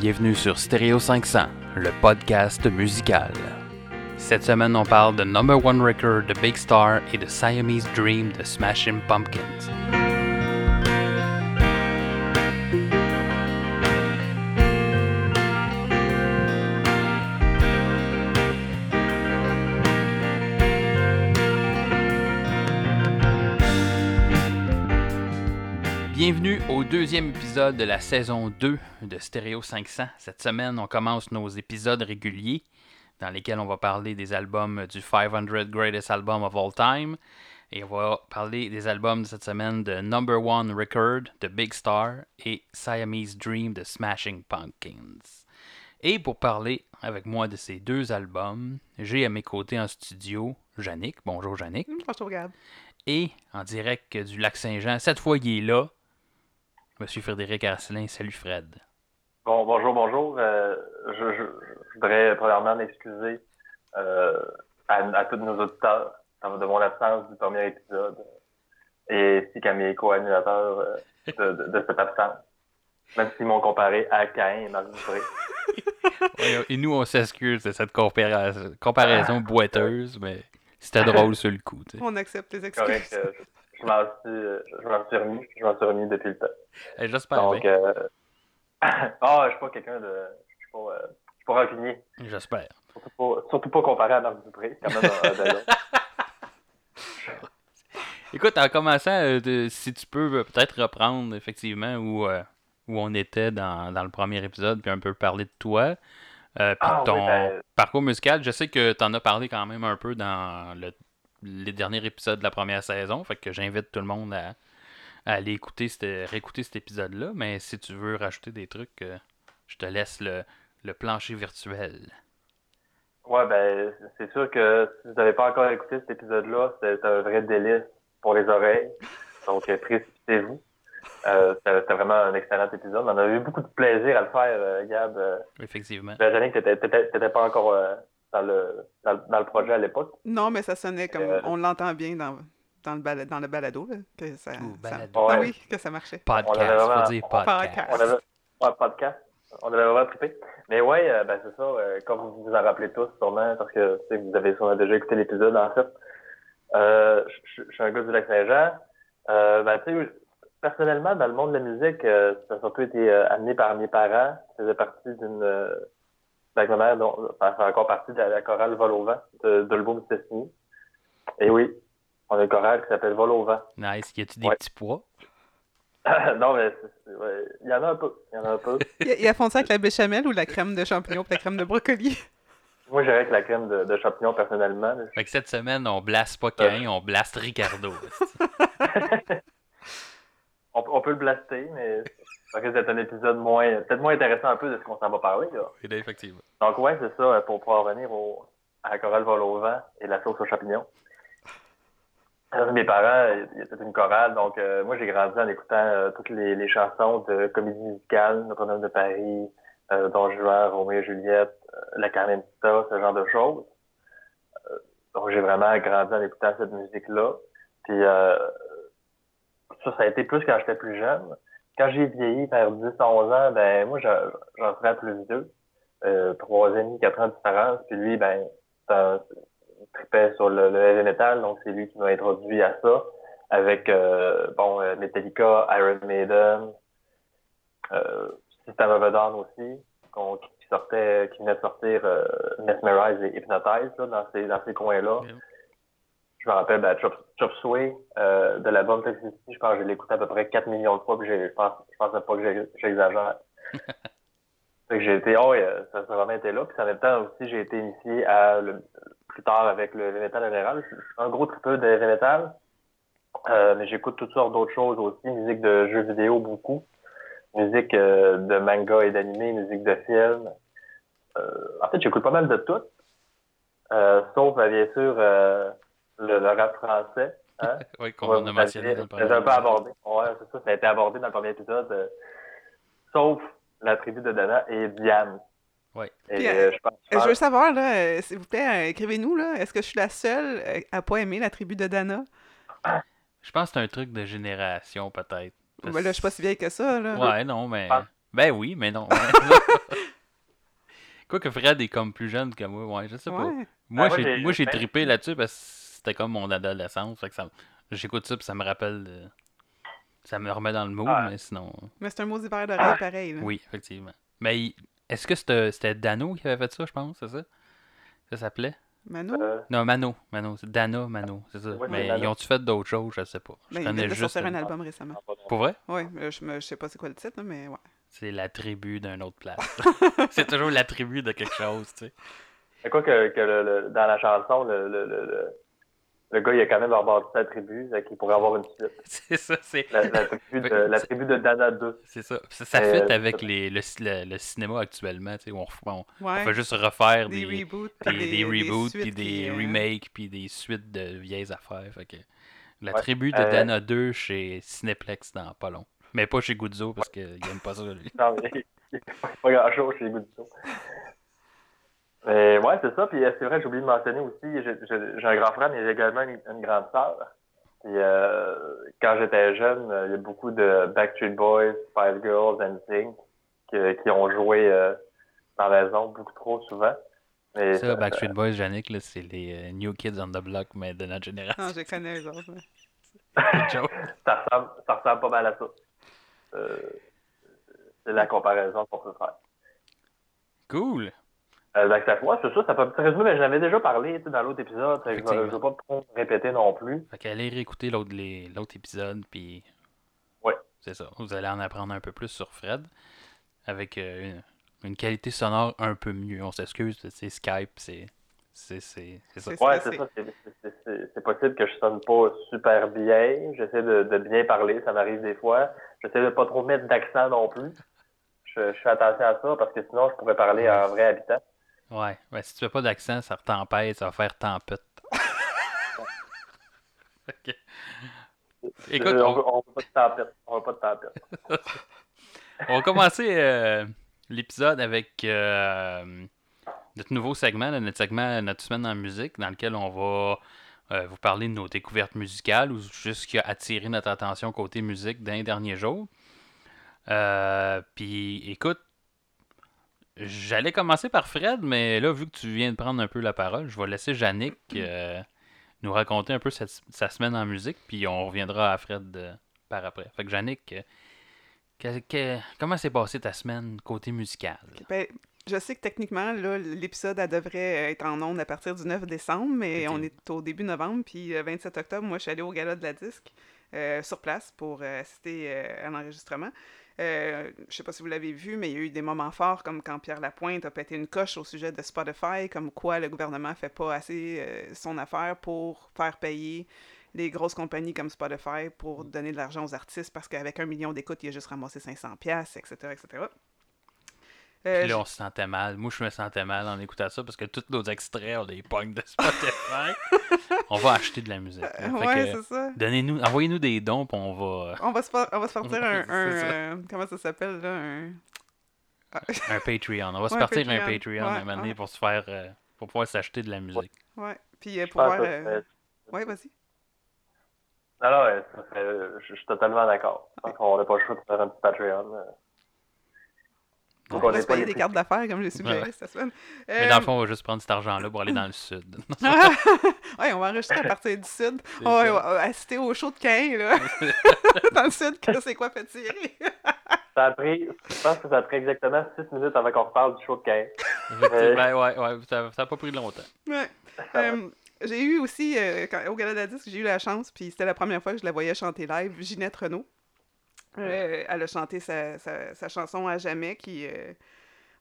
Bienvenue sur Stereo 500, le podcast musical. Cette semaine, on parle de Number One Record de Big Star et de Siamese Dream de Smashing Pumpkins. Au deuxième épisode de la saison 2 de Stereo 500. Cette semaine, on commence nos épisodes réguliers dans lesquels on va parler des albums du 500 Greatest Album of All Time. Et on va parler des albums de cette semaine de Number One Record de Big Star et Siamese Dream de Smashing Pumpkins. Et pour parler avec moi de ces deux albums, j'ai à mes côtés en studio Yannick. Bonjour Yannick. Bonjour Gab. Et en direct du lac Saint-Jean, cette fois il est là, Monsieur Frédéric Arcelin. Salut Fred. Bon, bonjour, bonjour. Euh, je, je, je, voudrais premièrement m'excuser euh, à, à, tous nos auditeurs de mon absence du premier épisode et ainsi qu'à mes co-animateurs euh, de, de, de, cette absence. Même s'ils m'ont comparé à Cain et Marc ouais, Et nous, on s'excuse de cette comparaison, comparaison boiteuse, mais c'était drôle sur le coup. On accepte les excuses. Correct, euh, je m'en suis, je m'en suis remis, je m'en suis remis depuis le temps. Hey, J'espère Donc, bien. euh... oh, je suis pas quelqu'un de, je suis pas, euh... je suis pas rancunier. J'espère. Surtout pas, surtout pas comparé à Marc Dupré, quand même un, un Écoute, en commençant, euh, de, si tu peux euh, peut-être reprendre effectivement où, euh, où on était dans, dans, le premier épisode, puis un peu parler de toi, euh, puis Ah, ton oui, ben- parcours musical. Je sais que tu en as parlé quand même un peu dans le, les derniers épisodes de la première saison, fait que j'invite tout le monde à, à aller écouter, cette- réécouter cet épisode-là. Mais si tu veux rajouter des trucs, euh, je te laisse le, le plancher virtuel. Ouais, ben, c'est sûr que si vous n'avez pas encore écouté cet épisode-là, c'est un vrai délice pour les oreilles. Donc, euh, précipitez-vous. Euh, C'était vraiment un excellent épisode. On a eu beaucoup de plaisir à le faire, euh, Gab. Effectivement. ben, Jannick, t'étais- t'étais t'étais pas encore dans, le, dans, le- dans le projet à l'époque. Non, mais ça sonnait comme. Euh, On l'entend bien dans, dans, le, bala- dans le balado, là, que ça, Ouh, ça- balado. Ah Ouais. oui, que ça marchait. On Podcast, vraiment- faut dire podcast. Podcast. On avait ouais, podcast. On avait vraiment trippé. Mais ouais, euh, ben c'est ça, euh, comme vous vous en rappelez tous sûrement, parce que vous avez sûrement déjà écouté l'épisode en fait. Euh, je suis un gars du lac Saint-Jean. Euh, ben tu sais, personnellement, dans le monde de la musique, euh, ça a surtout été euh, amené par mes parents. Je faisais partie d'une euh, avec ma mère, dont, enfin, fait encore partie de la, la chorale Vol au vent de, de l'album Destiny. Et oui, on a une chorale qui s'appelle Vol au vent. Nice. Y a-tu des Ouais. petits pois? non, mais ouais, il y en a un peu. Il y en a un peu. Il, il a font ça avec la béchamel ou la crème de champignons et la crème de brocoli? Moi, j'irais avec la crème de, de champignons personnellement. là. Fait que cette semaine, on blaste pas Cain, on blaste Ricardo. on, on peut le blaster, mais ça risque d'être un épisode moins, peut-être moins intéressant un peu de ce qu'on s'en va parler. Là. Effectivement. Donc ouais, c'est ça, pour pouvoir revenir au, à la chorale vol au vent et la sauce aux champignons. Euh, Mes parents, il y a une chorale, donc euh, moi j'ai grandi en écoutant euh, toutes les, les chansons de comédie musicale, Notre-Dame de Paris, euh, Don Juan, Roméo et Juliette, euh, La Carmenita, ce genre de choses. Euh, donc j'ai vraiment grandi en écoutant cette musique-là. Puis euh, ça, ça a été plus quand j'étais plus jeune. Quand j'ai vieilli vers 10-11 ans, ben moi j'en serais plus vieux. Euh, trois demi, quatre ans de différence. Puis lui, ben, il tripait sur le, le heavy metal, donc c'est lui qui m'a introduit à ça. Avec euh, bon euh, Metallica, Iron Maiden, euh, System of a Down aussi, qui sortait, qui venait de sortir euh, Mesmerize et Hypnotize là, dans ces, dans ces coins-là. Je me rappelle, ben, Chop, Chop Suey, euh, de l'album Toxicity, je pense que je l'ai écouté à peu près 4 millions de fois, puis je pense, je pensais pas que j'exagère. Fait que j'ai été, oh, yeah, ça a vraiment été là. Puis en même temps aussi, j'ai été initié à le, plus tard avec le heavy metal en général. Je je suis un gros tripeux de heavy metal, euh, mais j'écoute toutes sortes d'autres choses aussi, musique de jeux vidéo beaucoup, musique euh, de manga et d'animé, musique de film. En fait, j'écoute pas mal de tout, sauf euh, bien sûr le, le rap français. Hein? Oui, comme Ouais, on a mentionné dans le c'est premier un peu épisode. abordé. Ouais, c'est ça, ça a été abordé dans le premier épisode. euh, sauf la tribu de Dana et Diane. Ouais. Et Puis, euh, je pense, je veux savoir, là, euh, s'il vous plaît, euh, écrivez-nous, là, est-ce que je suis la seule à pas aimer la tribu de Dana? Je pense que c'est un truc de génération, peut-être. Parce- Ben là, je suis pas si vieille que ça, là. Ouais, non, mais. Ah. Ben oui, mais non. Quoi que Fred est comme plus jeune que moi, ouais, je sais pas. Ouais. Moi, Ah, moi, j'ai j'ai- moi, j'ai j'ai- trippé là-dessus parce que c'était comme mon adolescence. Fait que ça, j'écoute ça puis ça me rappelle. de- Ça me remet dans le Ah. mais sinon. Mais c'est un mot d'hiver d'oreille pareil. Là. Oui, effectivement. Mais est-ce que c'était c'était Dano qui avait fait ça, je pense, c'est ça? Ça s'appelait? Mano, Euh, Non, Mano. Mano. C'est Dana, Mano, c'est ça. Ouais, mais Dano. ils ont-tu fait d'autres choses? Je sais pas. Je ben, il vient connais de juste. sortir un euh, album récemment. Pour vrai? Ouais, mais je, me, je sais pas c'est quoi le titre, là, mais ouais. C'est la tribu d'une autre place. c'est toujours la tribu de quelque chose, tu sais. C'est quoi que, que le, le- dans la chanson, le, le, le, gars, il a quand même rebâti sa tribu, fait qu'il pourrait avoir une suite. C'est ça, c'est. La, la tribu, de, la tribu de Dana 2. C'est ça. Ça, ça Euh, fit avec les, le, le, le cinéma actuellement, tu sais, où on, on, on Ouais. fait juste refaire des, des, reboots, des, puis des reboots, puis des qui, euh, remakes, puis des suites de vieilles affaires. Fait que la Ouais, tribu de euh, Dana 2 chez Cineplex dans pas long. Mais pas chez Guzzo parce qu'il aime pas ça, lui. Non, mais il n'y a pas grand-chose chez les Zoo. Mais ouais, c'est ça. Puis euh, c'est vrai, j'ai oublié de mentionner aussi, j'ai un grand frère, mais j'ai également une, une grande sœur. Puis euh, quand j'étais jeune, euh, il y a beaucoup de Backstreet Boys, Spice Girls, NSYNC qui, qui ont joué euh, dans la maison beaucoup trop souvent. Mais Ça, Backstreet Boys, Yannick, là, c'est les euh, New Kids on the Block, mais de notre génération. Non, je connais eux autres. joke. ça, ressemble, ça ressemble pas mal à ça. Euh, c'est la comparaison qu'on peut faire. Cool. Euh, ça, ouais, c'est ça, ça peut un mais j'en avais déjà parlé tu sais, dans l'autre épisode. Je ne vais, pas trop répéter non plus. Fait qu'allez réécouter l'autre les- l'autre épisode, puis. Ouais. C'est ça. Vous allez en apprendre un peu plus sur Fred. Avec euh, une, une qualité sonore un peu mieux. On s'excuse, c'est Skype, c'est. C'est c'est- c'est ça. C'est- Ouais, c'est- ça. c'est- possible que je sonne pas super bien. J'essaie de, de bien parler, ça m'arrive des fois. J'essaie de pas trop mettre d'accent non plus. Je, je fais attention à ça parce que sinon, je pourrais parler en vrai habitant. Ouais. ouais. Si tu fais pas d'accent, ça tempête, ça va faire tempête. Ok. Écoute, on, on, veut, pas de tempête. On veut pas de tempête. on va commencer euh, l'épisode avec euh, notre nouveau segment, notre segment Notre semaine en musique, dans lequel on va euh, vous parler de nos découvertes musicales ou juste ce qui a attiré notre attention côté musique d'un dernier jour. Puis écoute, j'allais commencer par Fred, mais là, vu que tu viens de prendre un peu la parole, je vais laisser Yannick euh, nous raconter un peu sa, sa semaine en musique, puis on reviendra à Fred euh, par après. Fait que Yannick, euh, que- que- comment s'est passée ta semaine côté musical? Ben, je sais que techniquement, là, l'épisode devrait être en ondes à partir du 9 décembre, mais on est au début novembre, puis le 27 octobre, moi, je suis allée au gala de la disque euh, sur place pour euh, assister euh, à l'enregistrement. Euh, je sais pas si vous l'avez vu, mais il y a eu des moments forts, comme quand Pierre Lapointe a pété une coche au sujet de Spotify, comme quoi le gouvernement fait pas assez euh, son affaire pour faire payer les grosses compagnies comme Spotify pour donner de l'argent aux artistes, parce qu'avec un million d'écoutes, il a juste ramassé 500 pièces, etc., etc. Euh, Puis là, on se sentait mal. Moi, je me sentais mal en écoutant ça parce que tous nos extraits, on les pogne de Spotify. on va acheter de la musique. Euh, Fait ouais, c'est ça. donnez-nous, envoyez-nous des dons, puis on va. On va se, faire- on va se partir un, C'est un, ça. euh, comment ça s'appelle là, un... Un Patreon. On va se partir un Patreon. Ouais, un moment donné ouais. pour se faire. euh, pour pouvoir s'acheter de la musique. Ouais. Puis euh, pour pense voir. que ça euh, serait- Ouais, vas-y. Non, non, serait- je, suis totalement d'accord. Qu'on n'a pas le choix de faire un petit Patreon. Euh. Donc, On on va se payer des cartes d'affaires comme j'ai suggéré Ouais. cette semaine. Mais Euh, dans le fond, on va juste prendre cet argent-là pour aller dans le sud. ouais, on va enregistrer à partir du sud. On va assister au show de Cain, là. Dans le sud, c'est quoi fait tirer? Ça a pris, je pense que ça a pris exactement 6 minutes avant qu'on reparle du show de Cain. Effectivement, ouais, ouais, ça n'a pas pris longtemps. Ouais. Euh, j'ai eu aussi, euh, quand- au Gala de la Disque, j'ai eu la chance, puis c'était la première fois que je la voyais chanter live, Ginette Renault. Euh, elle a chanté sa, chanson à jamais, qui, euh,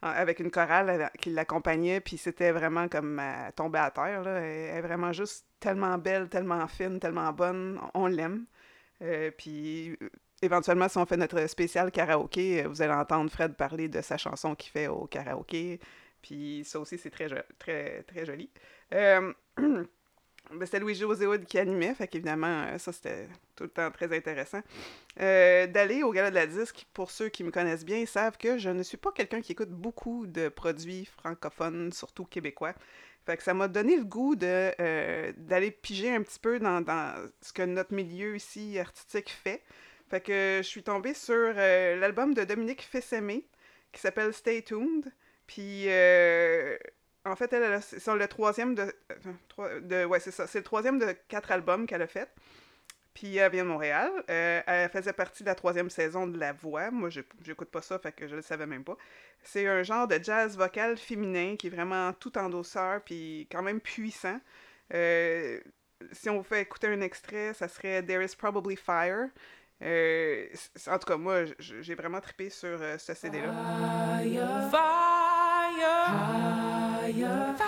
avec une chorale qui l'accompagnait, puis c'était vraiment comme à tomber à terre. Là. Elle, est vraiment juste tellement belle, tellement fine, tellement bonne. On l'aime. Euh, puis euh, éventuellement, si on fait notre spécial karaoké, euh, vous allez entendre Fred parler de sa chanson qu'il fait au karaoké. Puis ça aussi, c'est très, très, très joli. Ben, c'était Louis-José Hood qui animait, fait qu'évidemment, euh, ça, c'était tout le temps très intéressant. Euh, D'aller au Gala de la Disque, pour ceux qui me connaissent bien, ils savent que je ne suis pas quelqu'un qui écoute beaucoup de produits francophones, surtout québécois. Fait que ça m'a donné le goût de euh, d'aller piger un petit peu dans, dans ce que notre milieu ici artistique fait. Fait que je suis tombée sur l'album de Dominique Fessemé qui s'appelle Stay Tuned. Puis en fait, elle, c'est le troisième de, de ouais, c'est ça, c'est le troisième de quatre albums qu'elle a fait. Puis elle vient de Montréal. Euh, elle faisait partie de la troisième saison de La Voix. Moi, je n'écoute pas ça, fait que je le savais même pas. C'est un genre de jazz vocal féminin qui est vraiment tout en douceur, puis quand même puissant. Euh, si on vous fait écouter un extrait, ça serait There is Probably Fire. Euh, en tout cas, moi, j'ai vraiment trippé sur ce CD-là. Fire, fire, fire,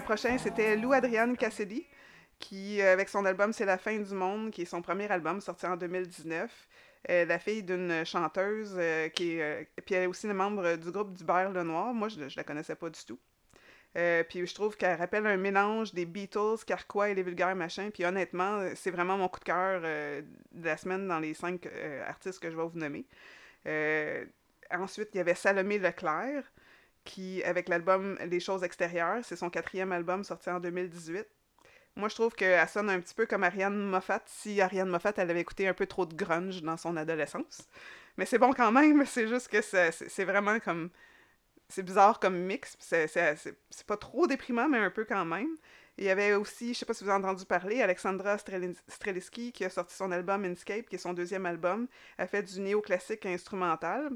prochain, c'était Lou Adrienne Cassidy, qui, euh, avec son album C'est la fin du monde, qui est son premier album sorti en 2019. Euh, la fille d'une chanteuse euh, qui est. puis elle est aussi membre du groupe du Le Noir. Moi, je, ne la connaissais pas du tout. puis je trouve qu'elle rappelle un mélange des Beatles, Carquois et les vulgaires machins. Puis honnêtement, c'est vraiment mon coup de cœur de la semaine dans les cinq artistes que je vais vous nommer. ensuite, il y avait Salomé Leclerc qui, avec l'album Les choses extérieures, c'est son quatrième album sorti en 2018. Moi, je trouve qu'elle sonne un petit peu comme Ariane Moffat, si Ariane Moffat, elle avait écouté un peu trop de grunge dans son adolescence. Mais c'est bon quand même, c'est juste que c'est vraiment comme... C'est bizarre comme mix, c'est pas trop déprimant, mais un peu quand même. il y avait aussi, je sais pas si vous avez entendu parler, Alexandra Streliski qui a sorti son album Inscape, qui est son deuxième album. Elle fait du néoclassique instrumental.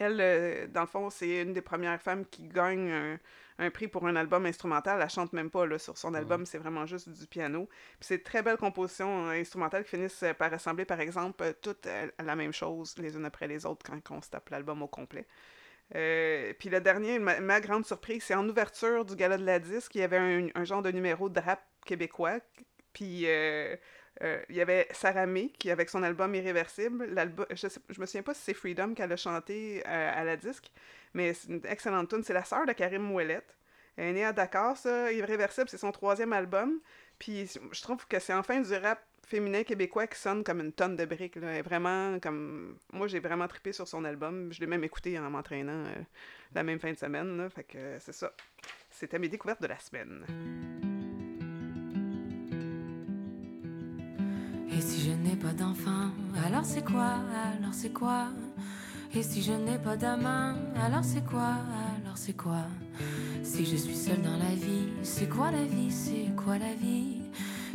Elle, euh, dans le fond, c'est une des premières femmes qui gagne un, prix pour un album instrumental. Elle chante même pas là, sur son album, c'est vraiment juste du piano. Puis c'est très belles compositions euh, instrumentales qui finissent euh, par ressembler, par exemple, toutes à la même chose, les unes après les autres, quand on se tape l'album au complet. puis le dernier, ma, grande surprise, c'est en ouverture du gala de la disque, il y avait un, un genre de numéro de rap québécois. Puis euh, il y avait Sarah May qui, avec son album Irréversible, je, je me souviens pas si c'est Freedom qu'elle a chanté euh, à la disque, mais c'est une excellente tune. C'est la sœur de Karim Ouellette. Elle est née à Dakar, ça. Irréversible, c'est son troisième album. Puis je trouve que c'est enfin du rap féminin québécois qui sonne comme une tonne de briques. Là. Vraiment, comme. Moi, j'ai vraiment trippé sur son album. Je l'ai même écouté en m'entraînant euh, la même fin de semaine. Là. Fait que c'est ça. C'était mes découvertes de la semaine. Et si je n'ai pas d'enfant, alors c'est quoi Alors c'est quoi? Et si je n'ai pas d'amant, alors c'est quoi Alors c'est quoi? Si je suis seule dans la vie, c'est quoi la vie C'est quoi la vie?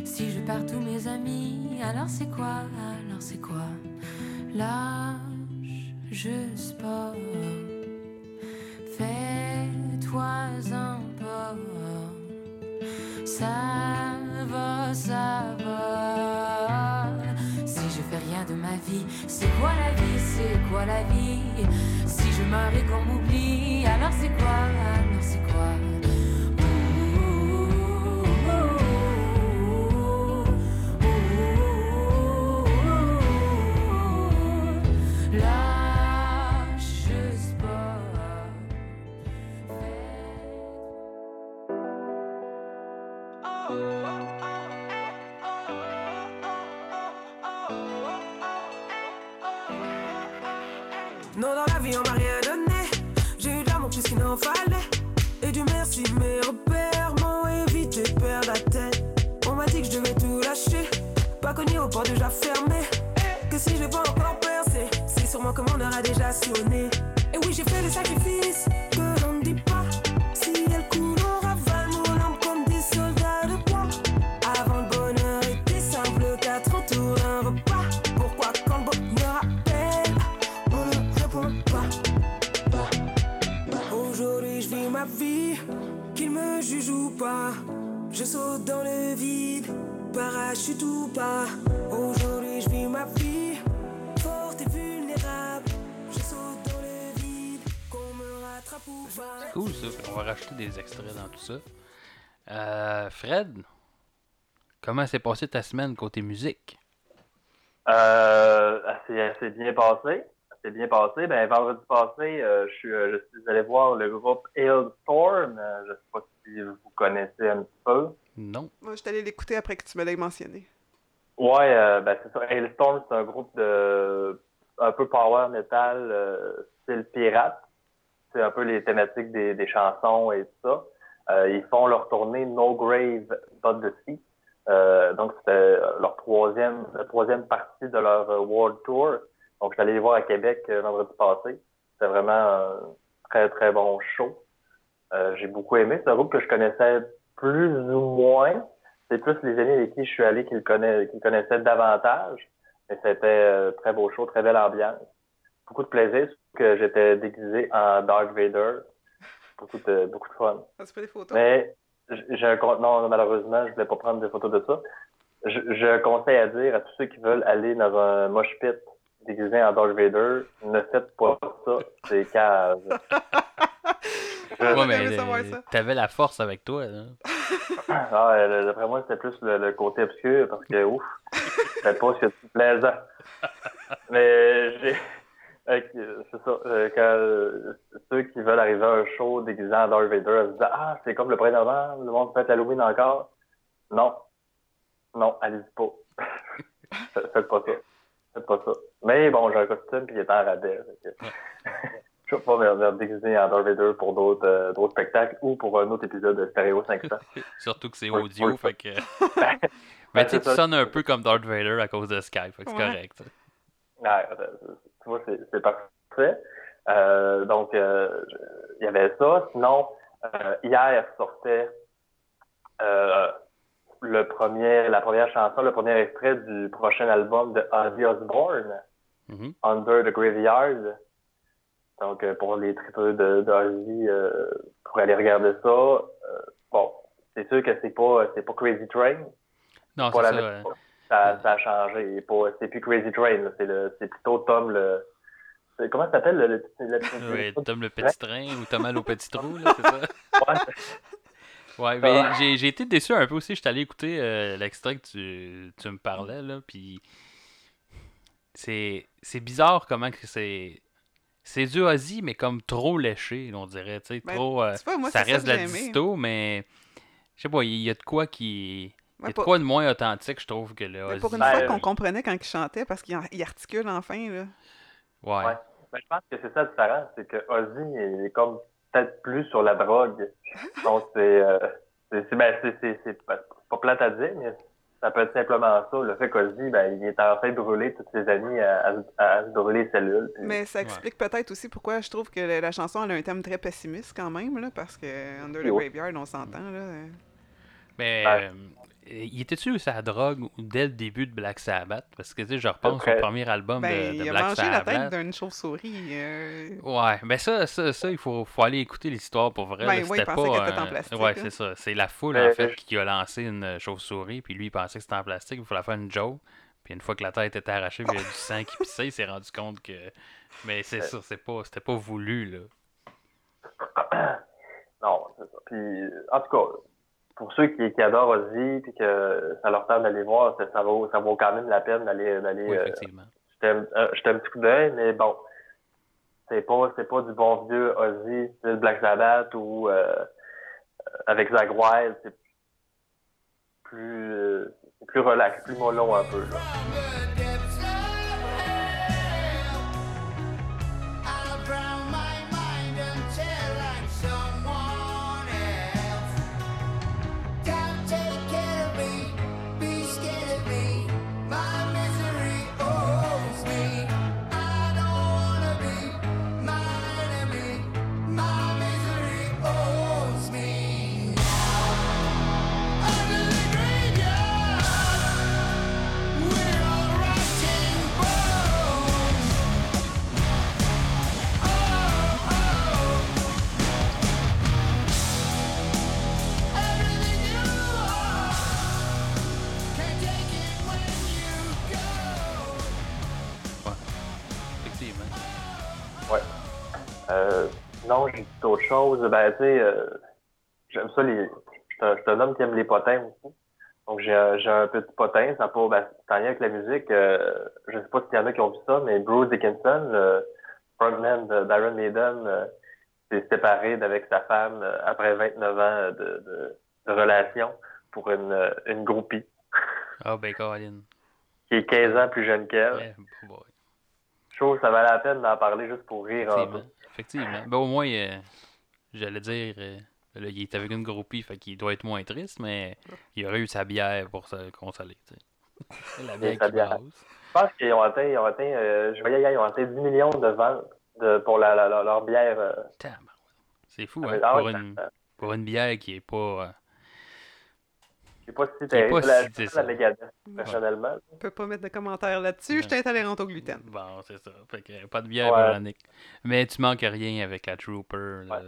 Si je perds tous mes amis, alors c'est quoi Alors c'est quoi? Lâche juste pas. Fais-toi un pas. Ça va, ça va ma. C'est quoi la vie C'est quoi la vie? Si je meurs et qu'on m'oublie, alors c'est quoi? Alors c'est quoi? pas déjà fermé. Que si je vois encore percer, c'est sûrement que mon heure a déjà sonné. Et oui, j'ai fait des sacrifices que l'on ne dit pas. Si elle coule, on ravale nos lampes comme des soldats de bois. Avant le bonheur était simple, quatre tours, un repas. Pourquoi quand le bonheur appelle, on ne répond pas? Aujourd'hui, je vis ma vie, qu'il me juge ou pas. Je saute dans le vide Parachute Cool ça, on va rajouter des extraits dans tout ça. Euh, Fred, comment s'est passée ta semaine côté musique? Euh, assez, assez bien passé. Assez bien passé. Ben, vendredi passé, euh, je, suis, euh, je suis allé voir le groupe Hailstorm. Euh, je ne sais pas si vous connaissez un petit peu. Non. Moi, je suis allé l'écouter après que tu me l'aies mentionné. Ouais, euh, ben c'est ça. Hailstorm, c'est un groupe de un peu power metal euh, style pirate. C'est un peu les thématiques des, des chansons et tout ça. Euh, ils font leur tournée No Grave But the Sea. Euh, donc c'était leur troisième la troisième partie de leur World Tour. Donc je suis allé les voir à Québec euh, vendredi passé. C'était vraiment un très très bon show. Euh, J'ai beaucoup aimé. C'est un groupe que je connaissais plus ou moins c'est plus les amis avec qui je suis allé qui le, connais, qui le connaissaient davantage. Mais c'était euh, très beau show, très belle ambiance. Beaucoup de plaisir, surtout que j'étais déguisé en Darth Vader. Beaucoup de, beaucoup de fun. As-tu pris des photos? Mais j'ai un non, malheureusement, je voulais pas prendre de photos de ça. Je, je conseille à dire à tous ceux qui veulent aller dans un mosh pit déguisé en Darth Vader, ne faites pas ça, c'est cave. Ouais, mais t'avais la force avec toi. Là. Ah, d'après moi, c'était plus le, le côté obscur parce que ouf, c'était pas est plaisant. Mais j'ai. C'est ça. euh, quand euh, ceux qui veulent arriver à un show déguisé en Darth Vader, ils se disent Ah, c'est comme le 1er novembre, le monde fait Halloween encore. Non. Non, allez-y pas. Faites faites pas ça. Faites pas ça. Mais bon, j'ai un costume puis il est en rabais. que- Je vais pas me me déguiser en Darth Vader pour d'autres euh, d'autres spectacles ou pour un autre épisode de Stéréo 500. Surtout que c'est Oui, audio. oui. fait que... Mais tu sais, c'est tu ça. sonnes un peu comme Darth Vader à cause de Skype. Fait que c'est Ouais. correct. ça. Ouais, euh, tu vois, c'est c'est parfait. Euh, donc, euh, il y avait ça. Sinon, euh, hier sortait euh, le premier, la première chanson, le premier extrait du prochain album de Ozzy Osbourne, Mhm. Under the Graveyard. Donc, euh, pour les tripeux de, euh, pour aller regarder ça, euh, bon, c'est sûr que c'est pas, c'est pas Crazy Train. Non, c'est ça. ouais. ça, ça a changé. Pas- C'est plus Crazy Train, là. c'est le, c'est plutôt Tom le. c'est- Comment ça s'appelle le, le, le- le- Ouais, Tom le petit train ou Thomas au petit trou, là, c'est ça? Ouais, Ouais, mais j'ai j'ai été déçu un peu aussi. J'étais allé écouter euh, l'extrait que tu, tu me parlais, là, puis c'est c'est bizarre comment que c'est... C'est du Ozzy, mais comme trop léché, on dirait, tu sais, Ben, trop... euh, moi, ça reste de la disto, mais... Je sais pas, il y a de quoi qui... Il y a de quoi de moins authentique, je trouve, que le mais Ozzy. pour une Ben, fois euh, qu'on comprenait quand il chantait parce qu'il articule enfin, là. Ouais. Ouais. Ben, je pense que c'est ça la différence, c'est que Ozzy il est comme peut-être plus sur la drogue. Donc c'est euh, c'est ben, c'est- c'est- c'est pas, c'est pas plate à dire, mais ça peut être simplement ça. Le fait qu'Ozzy, ben, il est en train de brûler toutes ses amis à, à- à se brûler les cellules. puis- Mais ça explique peut-être aussi pourquoi je trouve que la, la chanson elle a un thème très pessimiste quand même, là, parce que Under the Oui. Graveyard, on s'entend, là. Mais Ouais. euh, il était-tu sa drogue dès le début de Black Sabbath? Parce que tu sais, je repense au premier album Ben, de, de il a Black mangé la tête Sabbath. d'une chauve-souris. euh, Ouais, mais ça, ça, ça il faut, faut aller écouter l'histoire pour vrai. Ben là. oui, C'était il pensait pas, en plastique, Ouais, c'est ça. C'est la foule, Mais- en fait, qui a lancé une chauve-souris, puis lui, il pensait que c'était en plastique, il fallait faire une joke. Puis une fois que la tête était arrachée, puis il y a du sang qui pissait, il s'est rendu compte que. Mais c'est ça, c'est pas, c'était pas voulu, là. Non, c'est ça. Puis, en tout cas, pour ceux qui, qui adorent Ozzy puis que ça leur tente d'aller voir, ça, ça vaut, ça vaut quand même la peine d'aller d'aller Oui, euh, effectivement. euh, jeter un petit coup d'œil, mais bon, c'est pas c'est pas du bon vieux Ozzy, style Black Sabbath ou euh, avec Zach Wild, c'est plus euh, plus relax, plus mollo un peu. Là. Non, j'ai dit d'autres choses. Ben, tu sais, euh, j'aime ça les. Je suis un homme qui aime les potins aussi. Donc, j'ai un, j'ai un petit potin. Ça pas, ben, c'est en lien avec la musique. Euh, je sais pas s'il y en a qui ont vu ça, mais Bruce Dickinson, le frontman de- d'Iron Maiden, euh, s'est séparé d'avec sa femme euh, après 29 ans de, de, de relation pour une, euh, une groupie Ah, ben, Colin. qui est 15 ans plus jeune qu'elle. Ouais, boy. Je trouve que ça valait la peine d'en parler juste pour rire un peu. Effectivement. Effectivement. Ben, au moins, euh, j'allais dire, euh, là, il est avec une groupie, fait qu'il doit être moins triste, mais il aurait eu sa bière pour se consoler. tu sais. La bière sa qui bière. Je pense qu'ils ont atteint, ils ont atteint euh, je voyais hier, ils ont atteint 10 millions de ventes de, pour la, la- la- leur bière. euh. C'est fou, ah, hein, ouais, pour, une, pour une bière qui est pas. Sais pas si terrible. pas La, si- la. Megadeth, personnellement. On peut pas mettre de commentaires là-dessus. Je suis intolérante au gluten. Bon, c'est ça. Fait que pas de bière Ouais. Yannick. Mais tu manques rien avec la Trooper. là.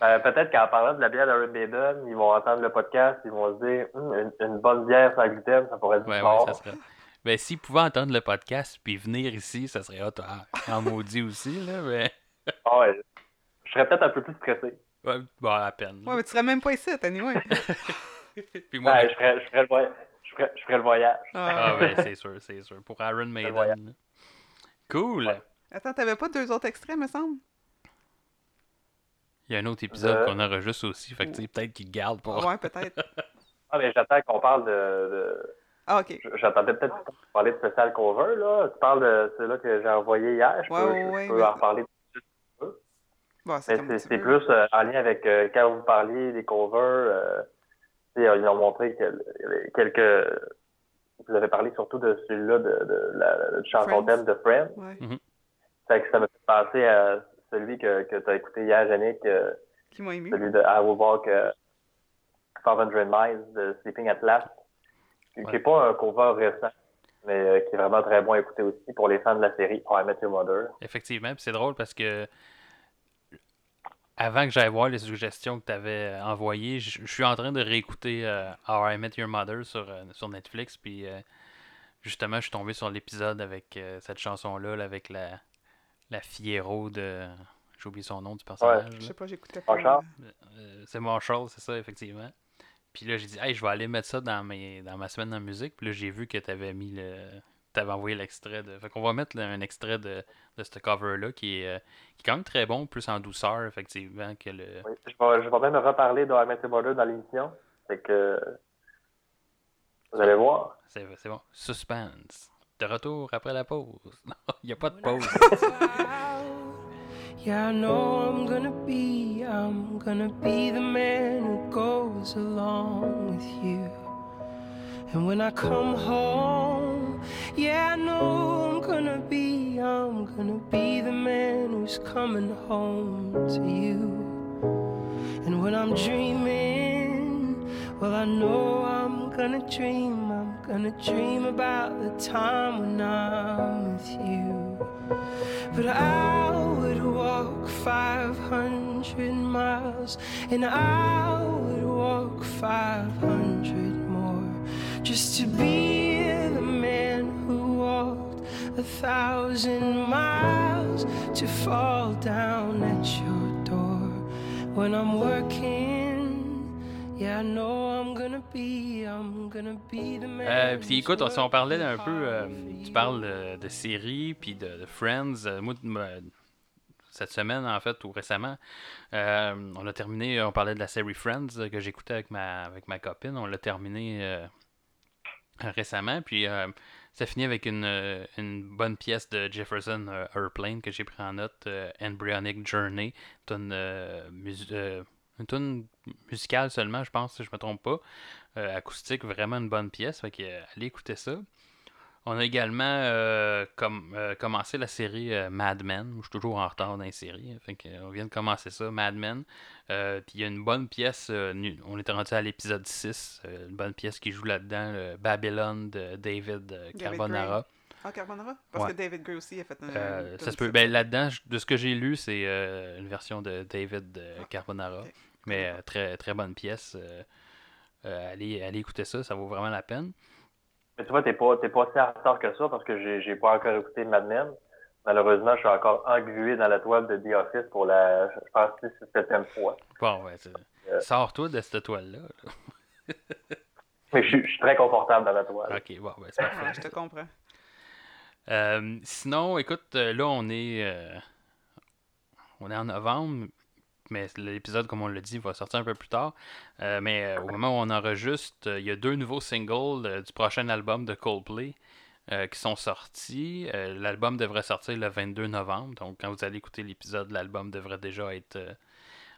Ben, peut-être qu'en parlant de la bière Maiden, ils vont entendre le podcast, ils vont se dire Hum, une, une bonne bière sans gluten, ça pourrait être Ouais, fort. ouais, ça serait. Ben, s'ils pouvaient entendre le podcast puis venir ici, ça serait hot. ah, En maudit aussi, là, mais. Ah ouais. Je serais peut-être un peu plus stressé. Ouais, bon, à peine. Ouais, mais tu serais même pas ici, anyway. Puis moi, Ouais, ben- je, ferais, je, ferais le voy- je, ferais, je ferais le voyage. Ah, ben, c'est sûr, c'est sûr. Pour Iron Maiden. Cool. Ouais. Attends, t'avais pas deux autres extraits, me semble? Il y a un autre épisode Euh. qu'on enregistre aussi, fait que tu sais, peut-être qu'il garde pour. Ouais, peut-être. Ah, mais j'attends qu'on parle de. de- Ah, ok. J'attendais peut-être parler de spécial cover, là. Tu parles de celui-là que j'ai envoyé hier. Je Ouais, peux, ouais, je ouais, peux mais- en reparler. C'est Mais comme c'est tu c'est veux. plus euh, en lien avec euh, quand vous parliez des covers. euh, ils ont montré que, quelques. Vous avez parlé surtout de celui-là, de, de la de chanson thème de Friends. Ouais. Fait que ça me fait penser à celui que, que tu as écouté hier, Yannick, euh, Qui m'a ému. celui de I Will Walk euh, 500 Miles de Sleeping at Last, qui n'est pas un cover récent, mais euh, qui est vraiment très bon à écouter aussi pour les fans de la série I Met Your Mother. Effectivement, c'est drôle parce que avant que j'aille voir les suggestions que tu avais envoyées, je je suis en train de réécouter euh, How I Met Your Mother sur, euh, sur Netflix, puis euh, justement, je suis tombé sur l'épisode avec euh, cette chanson-là, là, avec la, la Fiero de. J'ai oublié son nom du personnage. Je là. sais pas, j'écoutais pas. Marshall? Euh, c'est Marshall, c'est ça, effectivement. Puis là, j'ai dit, hey, je vais aller mettre ça dans, mes, dans ma semaine de musique. Puis là, j'ai vu que tu avais mis le. Tu avais envoyé l'extrait de. Fait qu'on va mettre là, un extrait de, de ce cover-là qui est, euh, qui est quand même très bon, plus en douceur, effectivement, que le. Oui, je, vais, je vais même reparler de I Met Mother dans l'émission. Fait que vous allez voir. C'est c'est bon. Suspense. De retour après la pause. Non, il n'y a pas de pause. Yeah, I know I'm gonna be, I'm gonna be the man who goes along with you. And when I come home, yeah, I know I'm gonna be, I'm gonna be the man who's coming home to you. And when I'm dreaming, well, I know I'm gonna dream, I'm gonna dream about the time when I'm with you. But I would walk 500 miles, and I would walk 500 more just to be the man who walked a thousand miles to fall down at your door when I'm working. Yeah, I know I'm gonna be, I'm gonna be the man. Euh, puis écoute, on, si on parlait un peu, euh, tu parles de, de séries puis de, de Friends. Euh, moi, me- cette semaine, en fait, ou récemment, euh, on a terminé, on parlait de la série Friends euh, que j'écoutais avec ma, avec ma copine. On l'a terminé euh, récemment, puis euh, ça finit avec une, euh, une bonne pièce de Jefferson euh, Airplane que j'ai pris en note, Embryonic Journey, euh, mus- une musicale seulement, je pense, si je me trompe pas. Acoustique, vraiment une bonne pièce. Fait que, allez écouter ça. On a également euh, com- euh, commencé la série euh, Mad Men. Je suis toujours en retard dans les séries. Fait euh, on vient de commencer ça, Mad Men. Puis il y a une bonne pièce. on est rendu à l'épisode 6. euh, une bonne pièce qui joue là-dedans, le Babylon de David Carbonara. Ah, Carbonara? Parce Ouais. que David Gray aussi a fait un. Euh, une ça se peut. Ben, là-dedans, de ce que j'ai lu, c'est euh, une version de David euh, Ah, Carbonara. Mais très, très bonne pièce. allez, allez écouter ça, ça vaut vraiment la peine. Mais tu vois, t'es pas, t'es pas si en retard que ça parce que j'ai, j'ai pas encore écouté Mad Men. malheureusement, je suis encore englué dans la toile de The Office pour la, je pense, 6 ou 7 fois. Bon, ouais, c'est- Euh. Sors-toi de cette toile-là. là. Mais je, suis- je suis très confortable dans la toile. Ok, bon, ben, c'est parfait. Je te comprends. Euh, sinon, écoute, euh, là, on est, euh, on est en novembre, mais l'épisode, comme on l'a dit, va sortir un peu plus tard. Euh, mais euh, au moment où on enregistre, euh, il y a deux nouveaux singles du prochain album de Coldplay qui sont sortis. L'album devrait sortir le 22 novembre, donc quand vous allez écouter l'épisode, l'album devrait déjà être,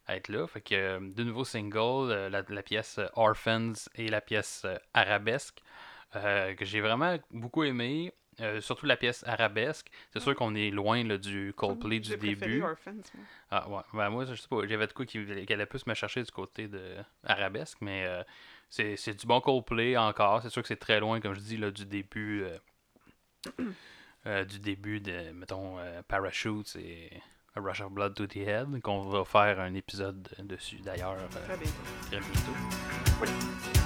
être là. Fait que deux nouveaux singles, la, pièce Orphans et la pièce Arabesque, que j'ai vraiment beaucoup aimé. Euh, surtout la pièce arabesque. C'est sûr qu'on est loin là, du Coldplay du début. Orphans, moi. Ah ouais, ben moi je sais pas, j'avais de quoi qui, qui allait plus me chercher du côté de arabesque, mais euh, c'est du bon Coldplay encore. C'est sûr que c'est très loin, comme je dis, là, du début euh, euh, du début de, mettons, Parachutes et A Rush of Blood to the Head, qu'on va faire un épisode dessus d'ailleurs Très bien. très bientôt.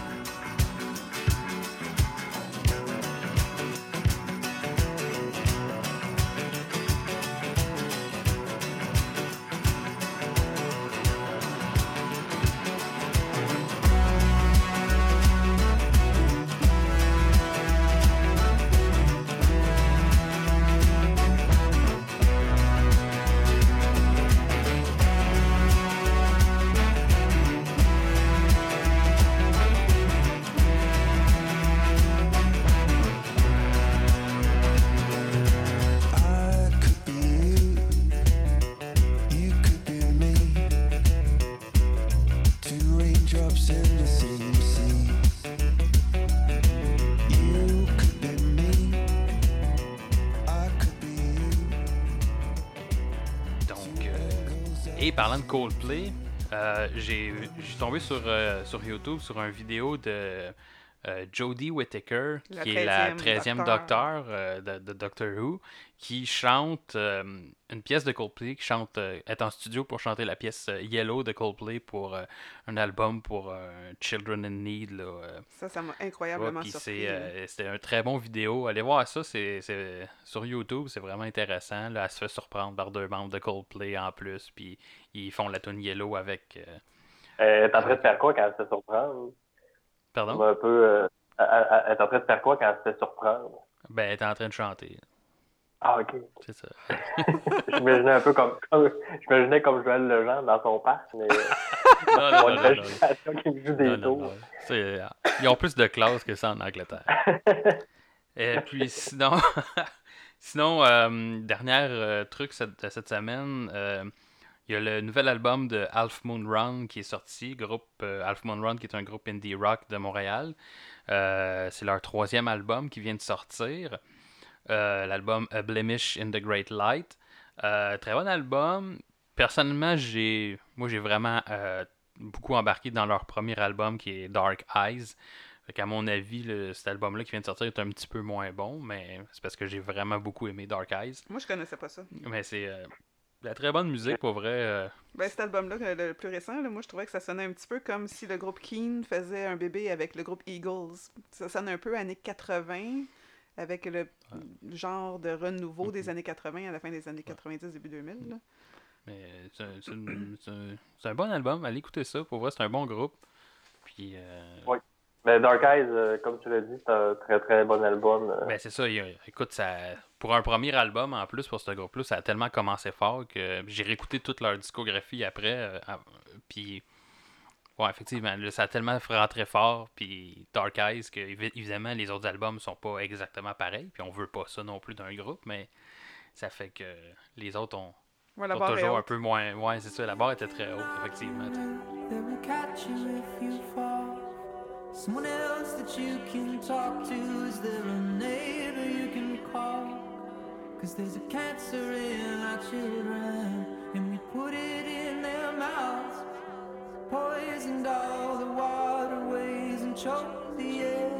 Coldplay, euh, j'ai tombé sur, euh, sur YouTube sur une vidéo de euh, Jodie Whittaker, qui est la 13e 13e docteur, docteur. euh, de, de Doctor Who, qui chante une pièce de Coldplay, qui chante, euh, est en studio pour chanter la pièce euh, Yellow de Coldplay pour euh, un album pour euh, Children in Need. Là, euh, Ça, ça m'a Ouais, incroyablement puis surpris. c'est, euh, c'était un très bon vidéo. Allez voir ça, c'est, sur YouTube, c'est vraiment intéressant. Là, elle se fait surprendre par deux membres de Coldplay en plus, puis ils font la tune Yellow avec... euh, Elle est en train de faire quoi quand elle se fait surprendre? Pardon? Un peu, euh, elle est en train de faire quoi quand elle se fait surprendre? Ben, elle est en train de chanter, Ah, ok. c'est ça. J'imaginais un peu comme, j'imaginais comme Joël Legendre dans son parc, mais non, non, non, non, qui me joue des tours. ils ont plus de classe que ça en Angleterre. Et puis sinon, sinon euh, dernier euh, truc cette, cette semaine, euh, il y a le nouvel album de Half Moon Run qui est sorti, groupe euh, Half Moon Run qui est un groupe indie rock de Montréal. Euh, c'est leur troisième album qui vient de sortir. Euh, L'album A Blemish in the Great Light. Euh, très bon album. Personnellement, j'ai moi j'ai vraiment euh, beaucoup embarqué dans leur premier album qui est Dark Eyes. Qu'à mon avis, le- cet album-là qui vient de sortir est un petit peu moins bon, mais c'est parce que j'ai vraiment beaucoup aimé Dark Eyes. Moi, je connaissais pas ça. Mais c'est de la très bonne musique pour vrai. Ben, cet album-là, le, le plus récent, là, moi, je trouvais que ça sonnait un petit peu comme si le groupe Keen faisait un bébé avec le groupe Eagles. Ça sonne un peu années 80, avec le genre de renouveau des années 80 à la fin des années 90, début 2000. là. mais c'est un- bon album. Allez écouter ça. Pour vrai, c'est un bon groupe. Puis, euh, Ouais. Mais Dark Eyes, euh, comme tu l'as dit, c'est un très très bon album. euh. Ben c'est ça, il écoute, ça, pour un premier album en plus pour ce groupe-là, ça a tellement commencé fort que j'ai réécouté toute leur discographie après, euh, puis ouais, effectivement, là, ça a tellement rentré fort, puis Dark Eyes, que évi- évidemment les autres albums sont pas exactement pareils, puis on veut pas ça non plus d'un groupe, mais ça fait que les autres ont, Ouais, la sont toujours un peu moins, ouais, c'est ça, la barre était très haute, effectivement. tu sais. They will catch you if you fall. Someone else that you can talk to. Is there a neighbor you can call? Cause there's a cancer in our children, and we put it in their mouths. Poisoned all the waterways and choked the air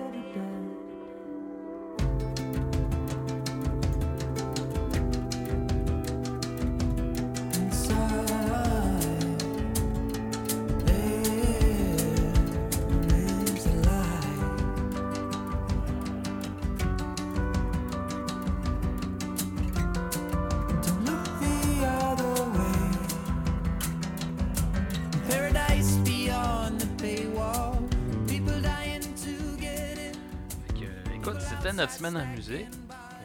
c'était notre semaine en musique.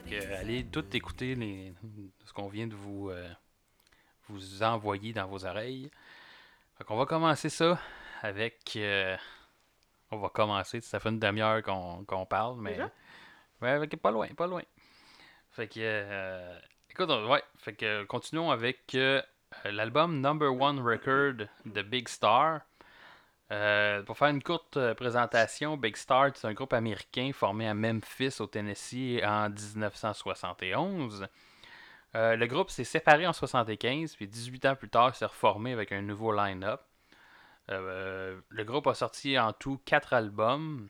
Fait que, allez tout écouter les, ce qu'on vient de vous, euh, vous envoyer dans vos oreilles. Fait qu'on va commencer ça avec. euh, on va commencer. Ça fait une demi-heure qu'on parle, mais. Déjà? Ouais, pas loin, pas loin. Fait que. euh, écoute, on- ouais. Fait que continuons avec euh, l'album Number One Record de Big Star. Euh, pour faire une courte euh, présentation, Big Star, c'est un groupe américain formé à Memphis, au Tennessee, en 1971. Euh, le groupe s'est séparé en 75, puis 18 ans plus tard, s'est reformé avec un nouveau line-up. Le groupe a sorti en tout 4 albums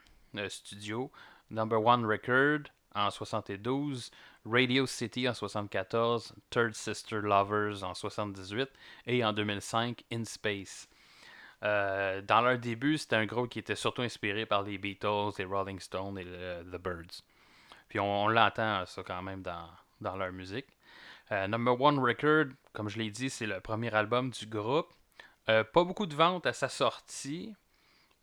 studio. Number One Record en 72, Radio City en 74, Third Sister Lovers en 78 et en 2005 In Space. Euh, dans leur début, c'était un groupe qui était surtout inspiré par les Beatles, les Rolling Stones et le- The Birds. Puis on, l'entend ça quand même dans, dans leur musique. Euh, Number One Record, comme je l'ai dit, c'est le premier album du groupe. Euh, pas beaucoup de ventes à sa sortie.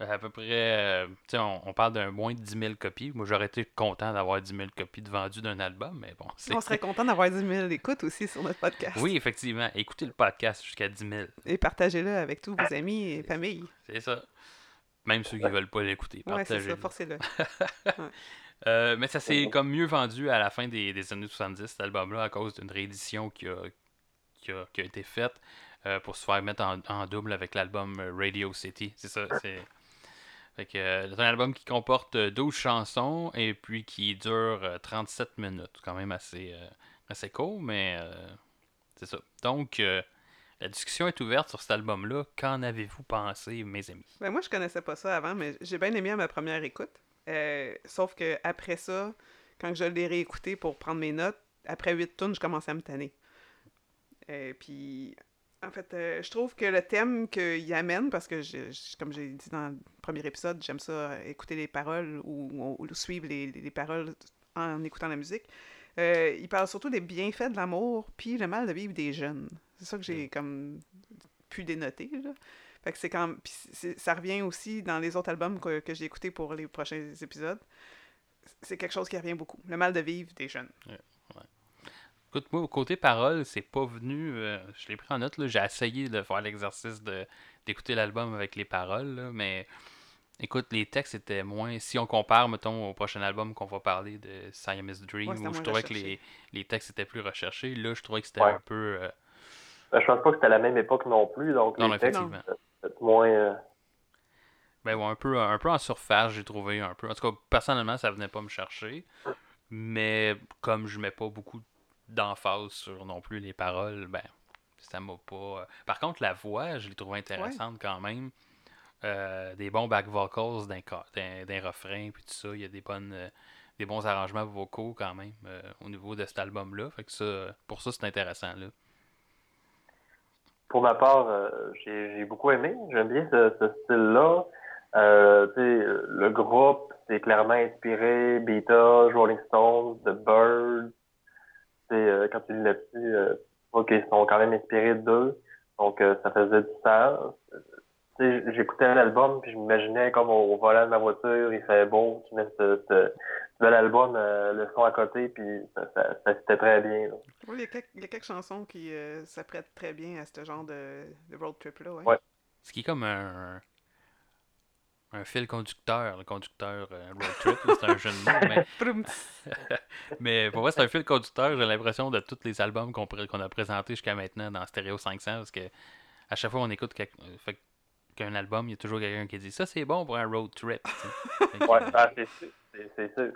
Euh, à peu près, euh, tu sais, on, on parle d'un moins de 10 000 copies. Moi, j'aurais été content d'avoir 10 000 copies de vendues d'un album, mais bon. c'est- On serait content d'avoir 10 000 écoutes aussi sur notre podcast. Oui, effectivement. Écoutez le podcast jusqu'à 10 000. Et partagez-le avec tous vos amis et familles. C'est ça. Même ceux qui veulent pas l'écouter. Ouais, c'est ça, partagez-le. forcez-le. Euh, mais ça s'est comme mieux vendu à la fin des, des années 70, cet album-là, à cause d'une réédition qui a, qui a, qui a été faite euh, pour se faire mettre en, en double avec l'album Radio City. C'est ça. C'est fait que, euh, c'est un album qui comporte euh, 12 chansons et puis qui dure euh, 37 minutes. Quand même assez, euh, assez court, mais euh, c'est ça. Donc, euh, la discussion est ouverte sur cet album-là. Qu'en avez-vous pensé, mes amis? Ben, moi, je connaissais pas ça avant, mais j'ai bien aimé à ma première écoute. Euh, sauf que après ça, quand je l'ai réécouté pour prendre mes notes, après huit tunes, je commençais à me tanner. Euh, puis, en fait, euh, je trouve que le thème qu'il amène, parce que, je- je- comme j'ai dit dans le premier épisode, j'aime ça euh, écouter les paroles ou, ou suivre les, les paroles en écoutant la musique. Euh, il parle surtout des bienfaits de l'amour, puis le mal de vivre des jeunes. C'est ça que j'ai comme pu dénoter, là. Fait que c'est quand puis ça revient aussi dans les autres albums que, que j'ai écoutés pour les prochains épisodes. C'est quelque chose qui revient beaucoup. Le mal de vivre des jeunes. Écoute, moi, côté parole, c'est pas venu. euh, je l'ai pris en note, là. J'ai essayé de faire l'exercice de, d'écouter l'album avec les paroles, là, mais écoute, les textes étaient moins. Si on compare, mettons, au prochain album qu'on va parler de Siamese Dream, Ouais, où je trouvais que les, les textes étaient plus recherchés, là, je trouvais que c'était Ouais. un peu. euh, Ben, je pense pas que c'était à la même époque non plus, donc Non, les textes, effectivement. peut-être moins... euh, Ben ouais, un peu, un peu en surface, j'ai trouvé un peu. En tout cas, personnellement, ça venait pas me chercher. Mais comme je mets pas beaucoup d'emphase sur non plus les paroles, ben ça m'a pas. euh, Par contre, la voix, je l'ai trouvée intéressante quand même. Euh, des bons back vocals d'un, ca- d'un, d'un refrain, puis tout ça. Il y a des bonnes. euh, des bons arrangements vocaux quand même euh, au niveau de cet album-là. Fait que ça, pour ça, c'est intéressant là. Pour ma part, euh, j'ai j'ai beaucoup aimé. J'aime bien ce, ce style-là. Euh, tu sais, le groupe, c'est clairement inspiré Beatles, Rolling Stones, The Birds. Euh, quand tu lis là-dessus, euh, vois qu'ils sont quand même inspirés d'eux. Donc, euh, ça faisait du sens. Euh, Tu sais, j'écoutais l'album, puis je m'imaginais comme au, volant de ma voiture, il fait beau, tu mets ce, ce, ce bel album, euh, le son à côté, puis ça, ça, ça fitait très bien. là. Oui, il y, a quelques, il y a quelques chansons qui euh, s'apprêtent très bien à ce genre de, de road trip-là. Ouais. Ouais. Ce qui est comme un, un fil conducteur, le conducteur euh, road trip, c'est un jeu de mots, mais, pour moi c'est un fil conducteur, j'ai l'impression de tous les albums qu'on a présentés jusqu'à maintenant dans Stereo 500, parce que à chaque fois on écoute quelque- euh, fait qu'un album, il y a toujours quelqu'un qui dit ça c'est bon pour un road trip. Ouais, ah, c'est sûr. C'est c'est sûr.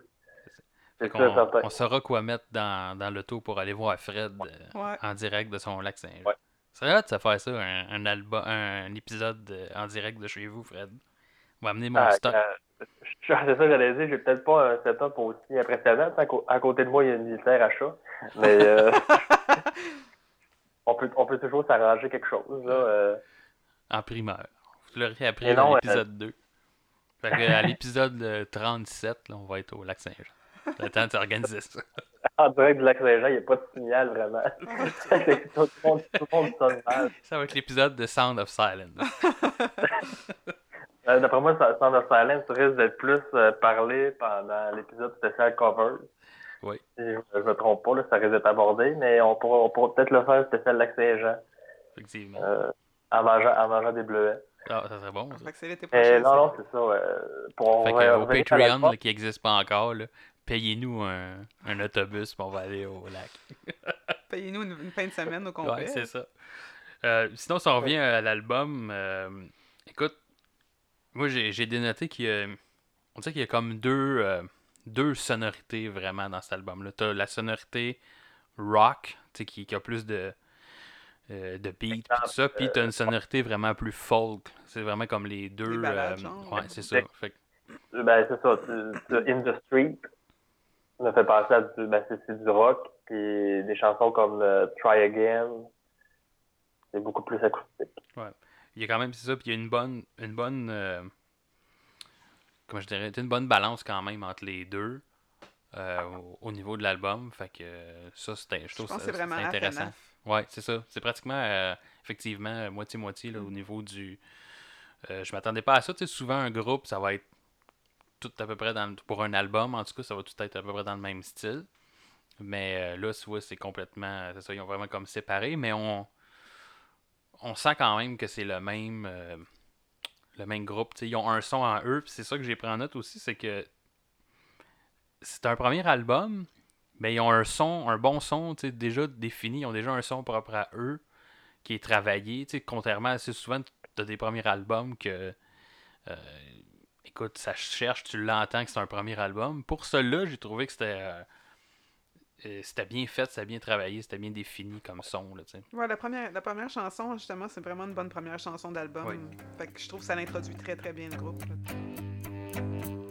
fait certain. on saura quoi mettre dans, dans l'auto pour aller voir Fred euh, Ouais. en direct de son lac Saint-Jean. Ouais. C'est hot de faire ça, un, un, album, un, épisode euh, en direct de chez vous, Fred. On va amener mon Ah, stock. euh, je- c'est ça, j'allais dire, j'ai peut-être pas un setup aussi impressionnant. À, cô- à côté de moi, il y a une litière à chat. Mais euh, on, peut, on peut toujours s'arranger quelque chose. Là, euh. en primeur. Vous l'aurez appris dans l'épisode 2. Fait que, à l'épisode euh, 37, là, on va être au lac Saint-Jean. Le temps de s'organiser ça. En direct du lac Saint-Jean, il n'y a pas de signal vraiment. tout, le monde, tout le monde sonne mal. Ça va être l'épisode de Sound of Silence. Euh, D'après moi, ça- Sound of Silence risque d'être plus euh, parlé pendant l'épisode spécial Covers. Oui. Si je, je me trompe pas, là, ça risque d'être abordé, mais on pourra, on pourra peut-être le faire spécial Lac Saint-Jean, Effectivement. euh, en, mangeant, en mangeant des bleuets. Ah, ça serait bon. ça. Fait que c'est l'été Mais prochain. non, non, c'est ça. euh, pour Fait que, au Patreon, là, qui n'existe pas encore, payez-nous un, un autobus, puis on va aller au lac. Payez-nous une, une fin de semaine au complet. Ouais, c'est ça. Euh, sinon, si on revient à l'album, euh, écoute, moi j'ai dénoté qu'il y a, on dirait qu'il y a comme deux, euh, deux sonorités vraiment dans cet album-là. T'as la sonorité rock, qui, qui a plus de, euh, de beat, pis tout ça, puis t'as une sonorité vraiment plus folk. C'est vraiment comme les deux. euh, ouais, c'est ça. Fait que- Ben, c'est ça. tu- In the Street me fait penser à du, ben, c'est, du rock, puis des chansons comme euh, Try Again, c'est beaucoup plus acoustique. Il y a quand même, c'est ça, puis il y a une bonne, une bonne, euh, comment je dirais, une bonne balance quand même entre les deux euh, au, au niveau de l'album. Fait que ça, c'était, je trouve ça c'est vraiment intéressant. Ouais, c'est ça. C'est pratiquement, euh, effectivement, moitié-moitié là, au niveau du. Je m'attendais pas à ça. Tu sais, souvent, un groupe, ça va être tout à peu près dans le- Pour un album, en tout cas, ça va tout être à peu près dans le même style. Mais là, tu vois, c'est complètement. C'est ça, ils ont vraiment comme séparé, mais on. On sent quand même que c'est le même. euh, le même groupe. Ils ont un son en eux, c'est ça que j'ai pris en note aussi, c'est que c'est un premier album, mais ils ont un son, un bon son, déjà défini. Ils ont déjà un son propre à eux qui est travaillé. Contrairement assez souvent, as des premiers albums que. euh, écoute, ça cherche, tu l'entends que c'est un premier album. Pour cela, j'ai trouvé que c'était. euh, c'était bien fait, c'était bien travaillé, c'était bien défini comme son. Là. Ouais, la première, la première chanson, justement, c'est vraiment une bonne première chanson d'album. Oui. Fait que je trouve que ça l'introduit très très bien le groupe. là.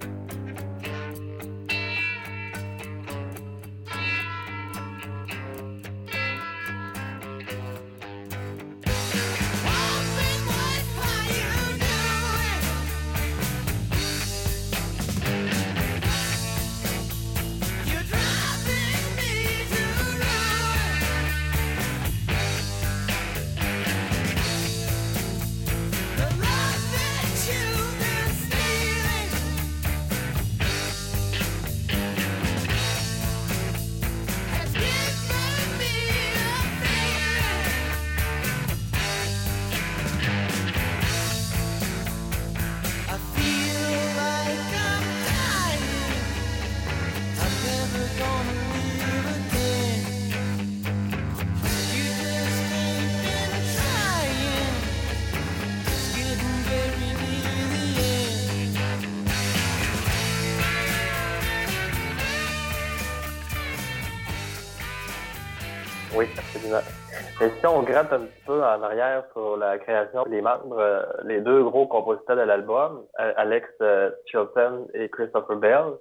Si on gratte un petit peu en arrière sur la création des membres, euh, les deux gros compositeurs de l'album, euh, Alex euh, Chilton et Christopher Bell,